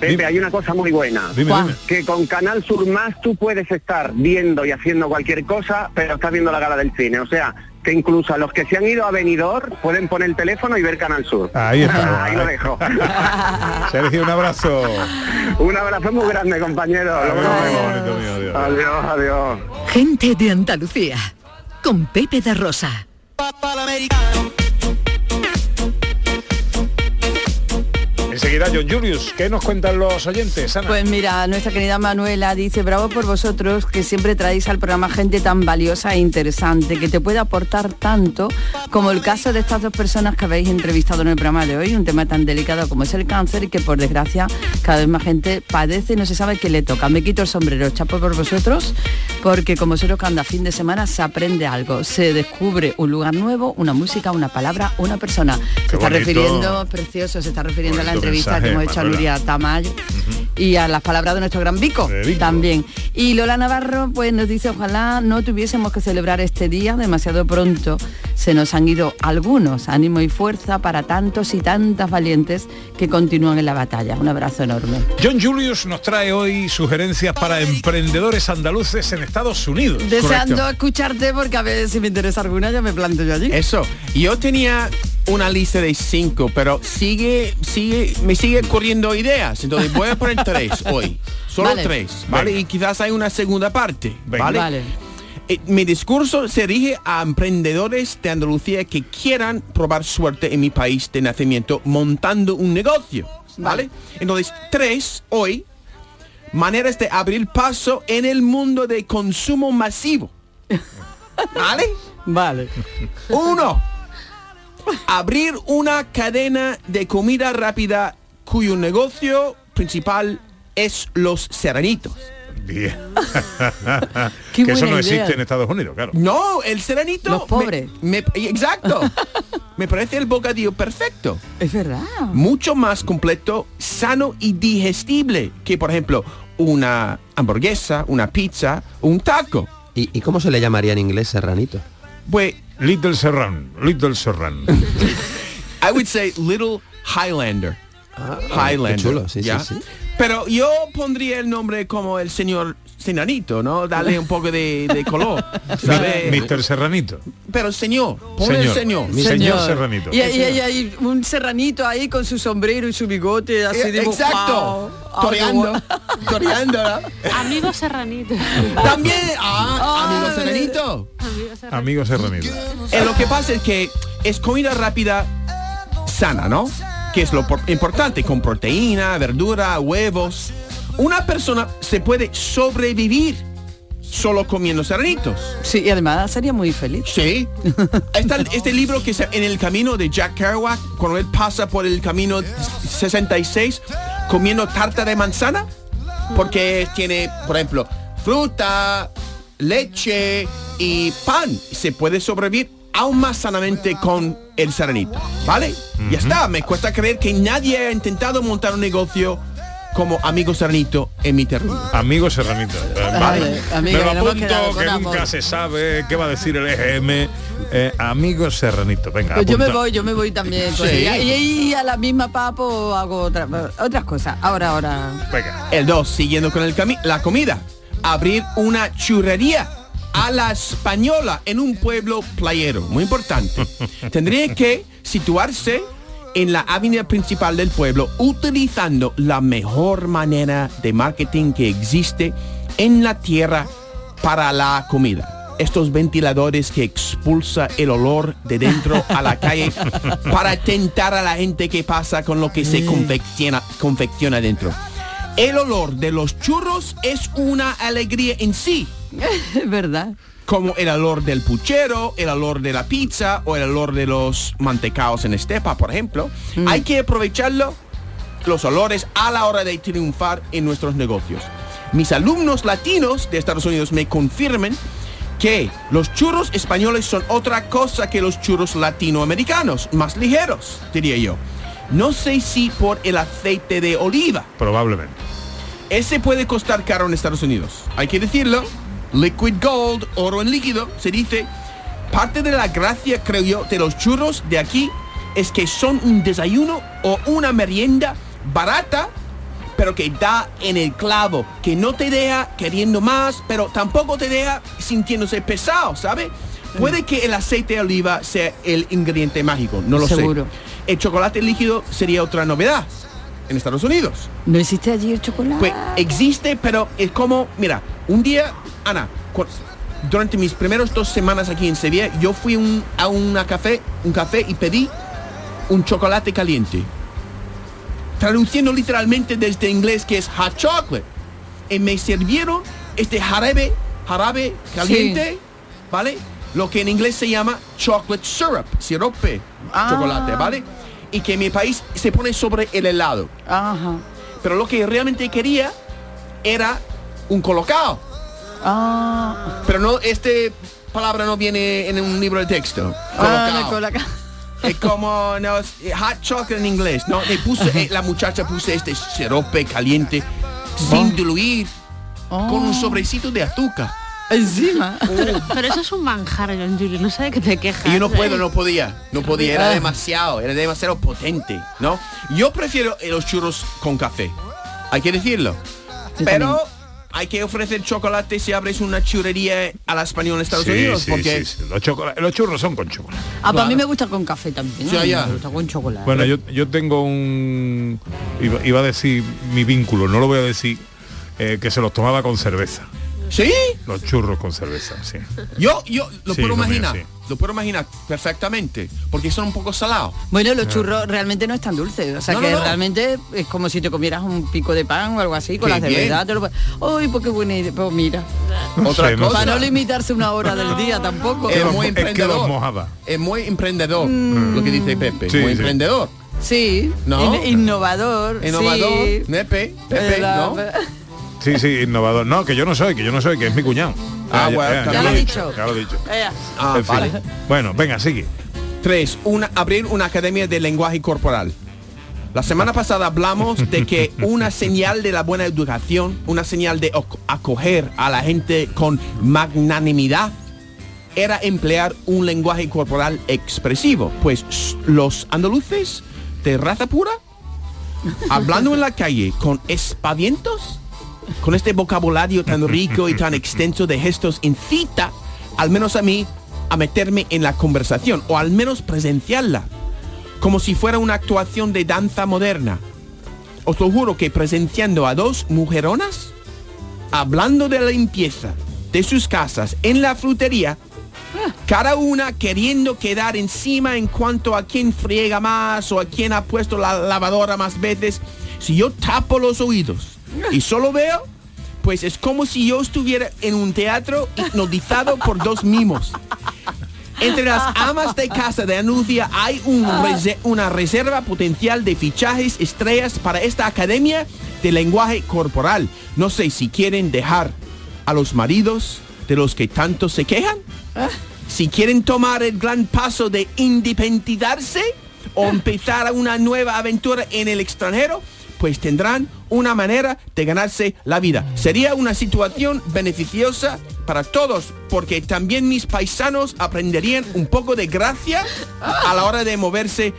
Pepe, hay una cosa muy buena. Dime, Juan, dime. Que con Canal Sur Más tú puedes estar viendo y haciendo cualquier cosa, pero estás viendo la gala del cine. O sea, que incluso a los que se han ido a Benidorm pueden poner el teléfono y ver Canal Sur. Ahí está. Ahí lo dejo. Sergio, un abrazo. Un abrazo muy grande, compañero. Vemos. Adiós, adiós. Gente de Andalucía, con Pepe de Rosa. Enseguida John Julius, ¿qué nos cuentan los oyentes, Ana? Pues mira, nuestra querida Manuela dice, bravo por vosotros que siempre traéis al programa gente tan valiosa e interesante, que te puede aportar tanto como el caso de estas dos personas que habéis entrevistado en el programa de hoy, un tema tan delicado como es el cáncer y que por desgracia cada vez más gente padece y no se sabe qué le toca. Me quito el sombrero, chapo por vosotros, porque como solo cada fin de semana se aprende algo, se descubre un lugar nuevo, una música, una palabra, una persona. Se está bonito. refiriendo, precioso, se está refiriendo a la entrevista que hemos hecho a. Nuria Tamayo y a las palabras de nuestro gran Vico, también. Y Lola Navarro pues nos dice, ojalá no tuviésemos que celebrar este día demasiado pronto. Se nos han ido algunos, ánimo y fuerza para tantos y tantas valientes que continúan en la batalla. Un abrazo enorme. John Julius nos trae hoy sugerencias para emprendedores andaluces en Estados Unidos. Deseando escucharte porque a ver si me interesa alguna ya me planteo yo allí. Eso. Yo tenía una lista de cinco, pero sigue, sigue, me sigue corriendo ideas. Entonces voy a poner tres hoy. Solo Vale. tres, ¿vale? Venga. Y quizás hay una segunda parte, Venga. ¿vale? Vale. Eh, mi discurso se dirige a emprendedores de Andalucía que quieran probar suerte en mi país de nacimiento montando un negocio, ¿vale? Entonces, tres hoy, maneras de abrir paso en el mundo de consumo masivo. ¿Vale? Vale. Uno, abrir una cadena de comida rápida cuyo negocio principal es los serranitos. Bien. Qué que eso no idea. existe en Estados Unidos, claro. No, el serenito. Los pobres. me- me- exacto. me parece el bocadillo perfecto. Es verdad. Mucho más completo, sano y digestible que, por ejemplo, una hamburguesa, una pizza, un taco. ¿Y, y cómo se le llamaría en inglés serranito? Pues Little Serran, Little Serran. I would say Little Highlander. Highlander. qué chulo, sí, ¿ya? sí. Pero yo pondría el nombre como el señor Senanito, ¿no? Darle un poco de, de color. ¿sabe? Mr. Serranito. Pero señor, ponle el señor. Mi señor Serranito. Y, y- y hay un serranito ahí con su sombrero y su bigote así Eh, dibujado. exacto. Ah, Toreando. Toreando. Amigo serranito. También, ah, amigo Serenito. Amigo Serranito. Eh, lo que pasa es que es comida rápida sana, ¿no? Que es lo por- importante, con proteína, verdura, huevos. Una persona se puede sobrevivir solo comiendo serranitos. Sí, y además sería muy feliz. Sí. Está este libro que se, en el camino de Jack Kerouac, cuando él pasa por el camino 66 comiendo tarta de manzana, porque tiene, por ejemplo, fruta, leche y pan. Se puede sobrevivir aún más sanamente con el serenito, ¿vale? Ya está, me cuesta creer que nadie haya intentado montar un negocio como Amigo Serenito en mi terreno. Amigo Serranito. Eh, Vale, Me amiga, lo ya hemos apunto que amor. nunca se sabe qué va a decir el EGM. Eh, amigo Serranito, venga. Pues yo me voy, yo me voy también. con Sí. Y, y a la misma papo hago otra- otras cosas. Ahora, ahora. Venga. El 2, siguiendo con el cami- la comida. Abrir una churrería a la española en un pueblo playero. Muy importante. Tendría que situarse en la avenida principal del pueblo utilizando la mejor manera de marketing que existe en la tierra para la comida. Estos ventiladores que expulsa el olor de dentro a la calle para tentar a la gente que pasa con lo que se confecciona, confecciona dentro. El olor de los churros es una alegría en sí. Es verdad. Como el olor del puchero, el olor de la pizza o el olor de los mantecaos en estepa, por ejemplo. Hay que aprovecharlo, los olores, a la hora de triunfar en nuestros negocios. Mis alumnos latinos de Estados Unidos me confirman que los churros españoles son otra cosa que los churros latinoamericanos, más ligeros, diría yo. No sé si por el aceite de oliva. Probablemente. Ese puede costar caro en Estados Unidos. Hay que decirlo. Liquid gold, oro en líquido, se dice. Parte de la gracia, creo yo, de los churros de aquí es que son un desayuno o una merienda barata, pero que da en el clavo, que no te deja queriendo más, pero tampoco te deja sintiéndose pesado, ¿sabe? Puede que el aceite de oliva sea el ingrediente mágico, no lo Seguro. sé. El chocolate líquido sería otra novedad en Estados Unidos. ¿No existe allí el chocolate? Pues existe, pero es como, mira, un día, Ana, durante mis primeros dos semanas aquí en Sevilla, yo fui un- a una café, un café y pedí un chocolate caliente. Traduciendo literalmente desde inglés que es hot chocolate. Y me sirvieron este jarabe, jarabe caliente, ¿vale? Lo que en inglés se llama chocolate syrup, sirope, Ah. chocolate, ¿vale? Y que mi país se pone sobre el helado. Ajá. Pero lo que realmente quería era un colocado. Ah, Pero no, este palabra no viene en un libro de texto. ah, colocado. Es como no, es- eh, hot chocolate en inglés. No, le puse, eh, la muchacha puso este sirope caliente sin diluir con un sobrecito de azúcar. Encima. Pero eso es un manjar, John Julie, no sé de qué te quejas. Y yo no puedo, no podía, no podía, era demasiado, era demasiado potente, ¿no? Yo prefiero los churros con café, hay que decirlo. Pero hay que ofrecer chocolate si abres una churrería a la española en Estados Sí, Unidos, sí, porque sí, sí. Los, churros son con chocolate. Ah, para mí Claro. me gusta con café también. Sí, ¿no? ya. Me gusta con chocolate. Bueno, yo, yo tengo un... Iba, iba a decir mi vínculo, no lo voy a decir, eh, que se los tomaba con cerveza. ¿Sí? Los churros con cerveza, sí. Yo, yo lo Sí, puedo mío, imaginar, sí. lo puedo imaginar perfectamente, porque son un poco salados. Bueno, los churros realmente no es tan dulce. O sea No, que no, no. realmente es como si te comieras un pico de pan o algo así con Qué la cerveza. Te lo... Uy, pues qué buena idea. Pues mira. No Otra sé, cosa. Para no limitarse una hora del día tampoco. Es muy emprendedor. Es muy emprendedor, lo que dice Pepe. Sí, muy sí. emprendedor. Sí. ¿No? In- innovador. Innovador. sí. Pepe, ¿no? Sí, sí, innovador. No, que yo no soy, que yo no soy, que es mi cuñado. Ah, ya- bueno, Ya lo he dicho. Ya lo he dicho. Eh, Ah, En fin. vale. Bueno, venga, sigue. Tres, una, abrir una academia de lenguaje corporal. La semana pasada hablamos de que una señal de la buena educación, una señal de acoger a la gente con magnanimidad, era emplear un lenguaje corporal expresivo. Pues los andaluces de raza pura, hablando en la calle con espavientos, con este vocabulario tan rico y tan extenso de gestos, incita, al menos a mí, a meterme en la conversación, o al menos presenciarla, como si fuera una actuación de danza moderna. Os lo juro que presenciando a dos mujeronas, hablando de la limpieza de sus casas en la frutería, cada una queriendo quedar encima en cuanto a quién friega más o a quién ha puesto la lavadora más veces, si yo tapo los oídos y solo veo, pues es como si yo estuviera en un teatro hipnotizado por dos mimos. Entre las amas de casa de Anuncia hay una reserva potencial de fichajes estrellas para esta academia de lenguaje corporal. No sé si quieren dejar a los maridos de los que tanto se quejan. Si quieren tomar el gran paso de independizarse o empezar una nueva aventura en el extranjero, pues tendrán una manera de ganarse la vida. Sería una situación beneficiosa para todos, porque también mis paisanos aprenderían un poco de gracia a la hora de moverse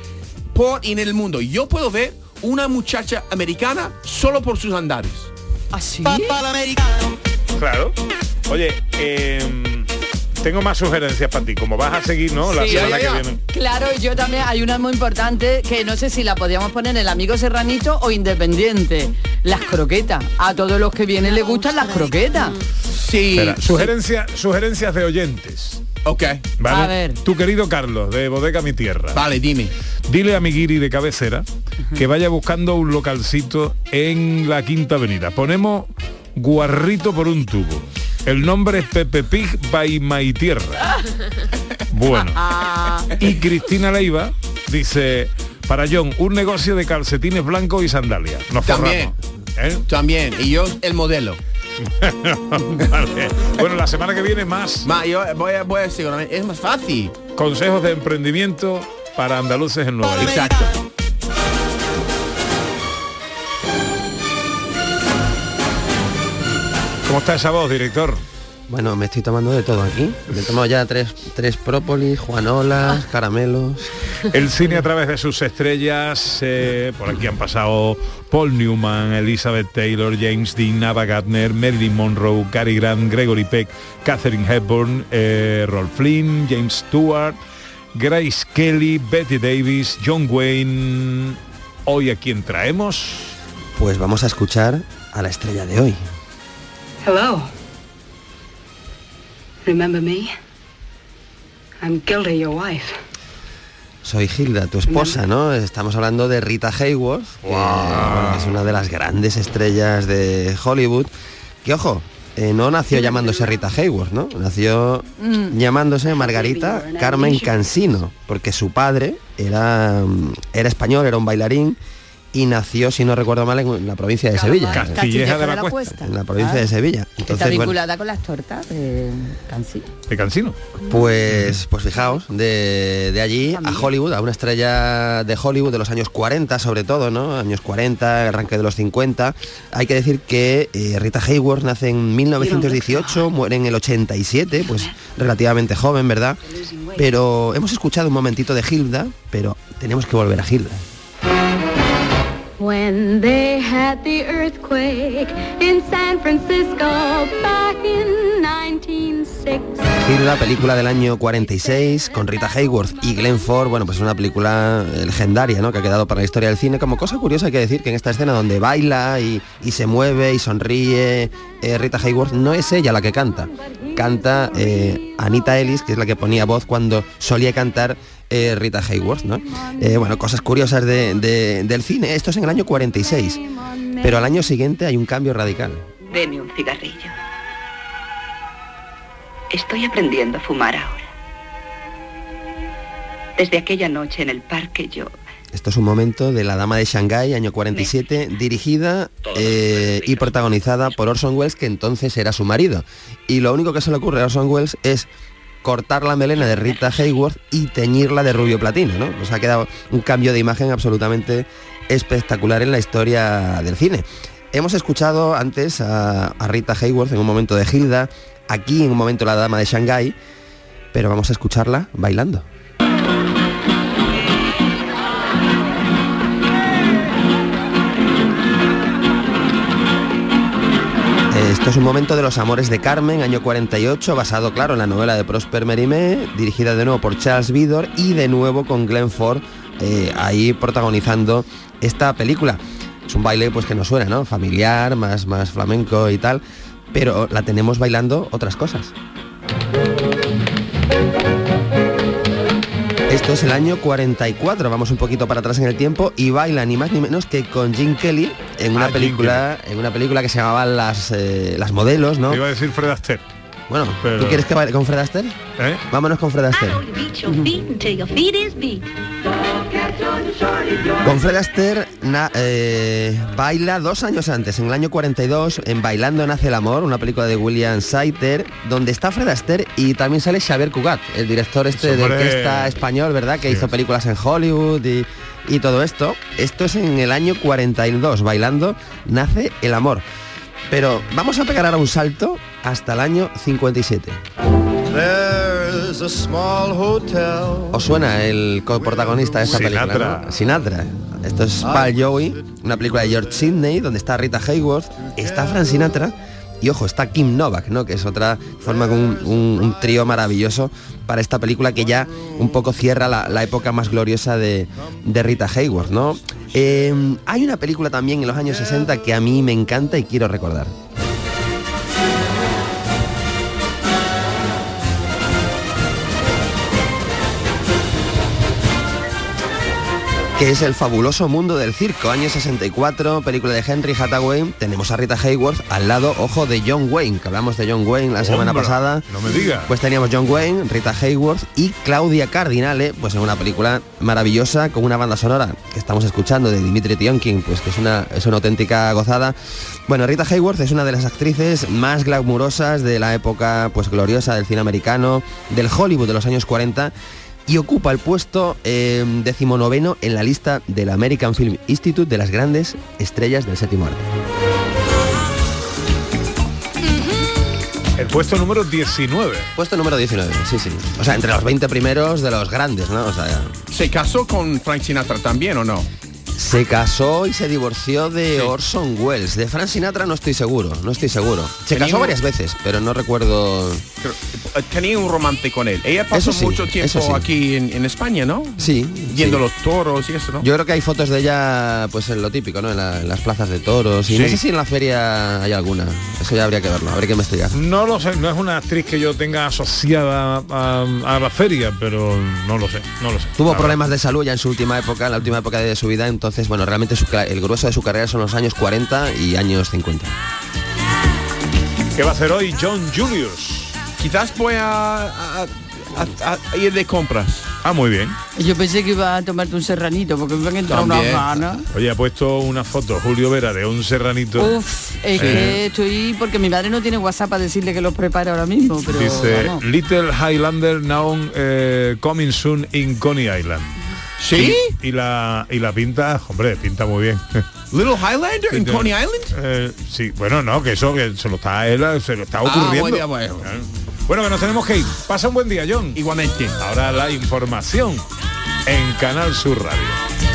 por y en el mundo. Yo puedo ver una muchacha americana solo por sus andares. ¿Así? Claro. Oye, em, tengo más sugerencias para ti. Como vas a seguir, ¿no? La Sí. semana Ya, ya, que viene. Claro, y yo también hay una muy importante que no sé si la podíamos poner en el amigo serranito o independiente. Las croquetas. A todos los que vienen les gustan las croquetas. Sí. Espera, sugerencia- sugerencias de oyentes. Ok. ¿Vale? A ver. Tu querido Carlos, de Bodega Mi Tierra. Vale, dime. Dile a mi guiri de cabecera que vaya buscando un localcito en la Quinta Avenida. Ponemos guarrito por un tubo. El nombre es Pepe Pig by My Tierra. Bueno. Y Cristina Leiva dice, para John, un negocio de calcetines blancos y sandalias. Nos También. forramos. ¿Eh? También. Y yo el modelo. Vale. Bueno, la semana que viene más Ma, yo voy a, voy a decir, es más fácil. consejos de emprendimiento para andaluces en Nueva York. Exacto. ¿Cómo está esa voz, director? Bueno, me estoy tomando de todo aquí. Me he tomado ya tres, tres própolis, juanolas, caramelos. El cine a través de sus estrellas, eh, por aquí han pasado Paul Newman, Elizabeth Taylor, James Dean, Ava Gardner, Marilyn Monroe, Cary Grant, Gregory Peck, Catherine Hepburn, eh, Rolf Flynn, James Stewart, Grace Kelly, Betty Davis, John Wayne. Hoy a quien traemos. Pues vamos a escuchar a la estrella de hoy. Hello. Remember me? I'm Gilda, your wife. Soy Hilda, tu esposa, ¿no? Estamos hablando de Rita Hayworth, que, bueno, que es una de las grandes estrellas de Hollywood. Que ojo, eh, no nació llamándose Rita Hayworth, ¿no? Nació Mm. llamándose Margarita Carmen Cansino, porque su padre era, mm, era español, era un bailarín, y nació, si no recuerdo mal, en la provincia de Sevilla. Castilleja de la Cuesta. En la provincia de Sevilla. Está Entonces, vinculada con las tortas de Cansi. De Cancino. Pues, pues fijaos, de, de allí a Hollywood, a una estrella de Hollywood de los años 40 sobre todo, ¿no? Años 40, arranque de los 50. Hay que decir que eh, Rita Hayworth nace en 1918, muere en el 87, pues relativamente joven, ¿verdad? Pero hemos escuchado un momentito de Hilda, pero tenemos que volver a Hilda. When they had the earthquake in San Francisco back in 1906. Hilda, película del año 46, con Rita Hayworth y Glenn Ford, bueno, pues es una película legendaria, ¿no? Que ha quedado para la historia del cine. Como cosa curiosa hay que decir que en esta escena donde baila y, y se mueve y sonríe eh, Rita Hayworth, no es ella la que canta. Canta eh, Anita Ellis, que es la que ponía voz cuando solía cantar eh, Rita Hayworth, ¿no? Eh, bueno, cosas curiosas de- de- del cine. Esto es en el año 46, pero al año siguiente hay un cambio radical. Deme un cigarrillo. Estoy aprendiendo a fumar ahora. Desde aquella noche en el parque yo... Esto es un momento de La Dama de Shanghái, año 47, dirigida eh, y protagonizada por Orson Welles, que entonces era su marido. Y lo único que se le ocurre a Orson Welles es cortar la melena de Rita Hayworth y teñirla de rubio platino, ¿no? Pues ha quedado un cambio de imagen absolutamente espectacular en la historia del cine. Hemos escuchado antes a, a Rita Hayworth en un momento de Hilda, aquí en un momento La Dama de Shanghái, pero vamos a escucharla bailando. Esto es un momento de los amores de Carmen, año 48, basado, claro, en la novela de Prosper Mérimée, dirigida de nuevo por Charles Vidor y de nuevo con Glenn Ford eh, ahí protagonizando esta película. Es un baile pues que nos suena, ¿no? Familiar, más, más flamenco y tal, pero la tenemos bailando otras cosas. Esto es el año 44, vamos un poquito para atrás en el tiempo y baila ni más ni menos que con Jim Kelly en una Ah, película, en una película que se llamaba Las eh, las modelos, ¿no? Iba a decir Fred Astaire. Bueno, Pero- ¿tú quieres que baile con Fred Astaire? ¿Eh? Vámonos con Fred Astaire. Con Fred Astaire na- eh, baila dos años antes, en el año 42, en Bailando nace el amor, una película de William Saiter, donde está Fred Astaire y también sale Xavier Cugat, el director este de Hombre. orquesta español, ¿verdad? Que hizo películas en Hollywood y, y todo esto. Esto es en el año 42, Bailando nace el amor. Pero vamos a pegar ahora un salto hasta el año 57. There's a small hotel. ¿Os suena el coprotagonista de esta Sinatra. película? ¿no? Sinatra. Esto es Pal Joey, una película de George Sidney, donde está Rita Hayworth, está Frank Sinatra y ojo, está Kim Novak, ¿no? Que es otra forma con un, trío maravilloso para esta película que ya un poco cierra la, la época más gloriosa de, de Rita Hayworth, ¿no? Eh, hay una película también en los años 60 que a mí me encanta y quiero recordar. Que es El fabuloso mundo del circo, año 64, película de Henry Hathaway. Tenemos a Rita Hayworth al lado, ojo, de John Wayne, que hablamos de John Wayne la semana pasada. no me diga. Pues teníamos John Wayne, Rita Hayworth y Claudia Cardinale, pues en una película maravillosa con una banda sonora que estamos escuchando de Dimitri Tionkin, pues que es una, es una auténtica gozada. Bueno, Rita Hayworth es una de las actrices más glamurosas de la época pues gloriosa del cine americano, del Hollywood de los años 40 y ocupa el puesto eh, decimonoveno en la lista del American Film Institute de las grandes estrellas del séptimo arte. El puesto número 19. Puesto número 19, sí, sí. O sea, entre los 20 primeros de los grandes, ¿no? O sea, ¿Se casó con Frank Sinatra también o no? Se casó y se divorció de Orson Welles. De Frank Sinatra no estoy seguro, no estoy seguro. Se Tenía casó un- varias veces, pero no recuerdo... Tenía un romance con él. Ella pasó sí, mucho tiempo sí. aquí en, en España, ¿no? Sí. Viendo sí. los toros y eso, ¿no? Yo creo que hay fotos de ella, pues en lo típico, ¿no? En, la- en las plazas de toros. Y no sé si en la feria hay alguna. Eso ya habría que verlo, habría que investigar. No lo sé, no es una actriz que yo tenga asociada a, a la feria, pero no lo sé, no lo sé. Tuvo problemas de salud ya en su última época, en la última época de su vida, entonces, bueno, realmente su el grueso de su carrera son los años 40 y años 50. ¿Qué va a hacer hoy John Julius? Quizás voy a, a- a- a ir de compras. Ah, muy bien. Yo pensé que iba a tomarte un serranito porque me han entrado unas También. ganas. Oye, ha puesto una foto Julio Vera de un serranito. Uf, es que estoy porque mi madre no tiene WhatsApp para decirle que los prepare ahora mismo, pero Dice vamos. Little Highlander now eh, coming soon in Coney Island. ¿Sí? Y, y la y la pinta, hombre, pinta muy bien. Little Highlander en Coney Island. Eh, sí, bueno, no, que eso que se lo está él, se lo está ocurriendo. buen día, bueno. Bueno, que nos tenemos que ir. Pasa un buen día, John. Igualmente. Ahora la información en Canal Sur Radio.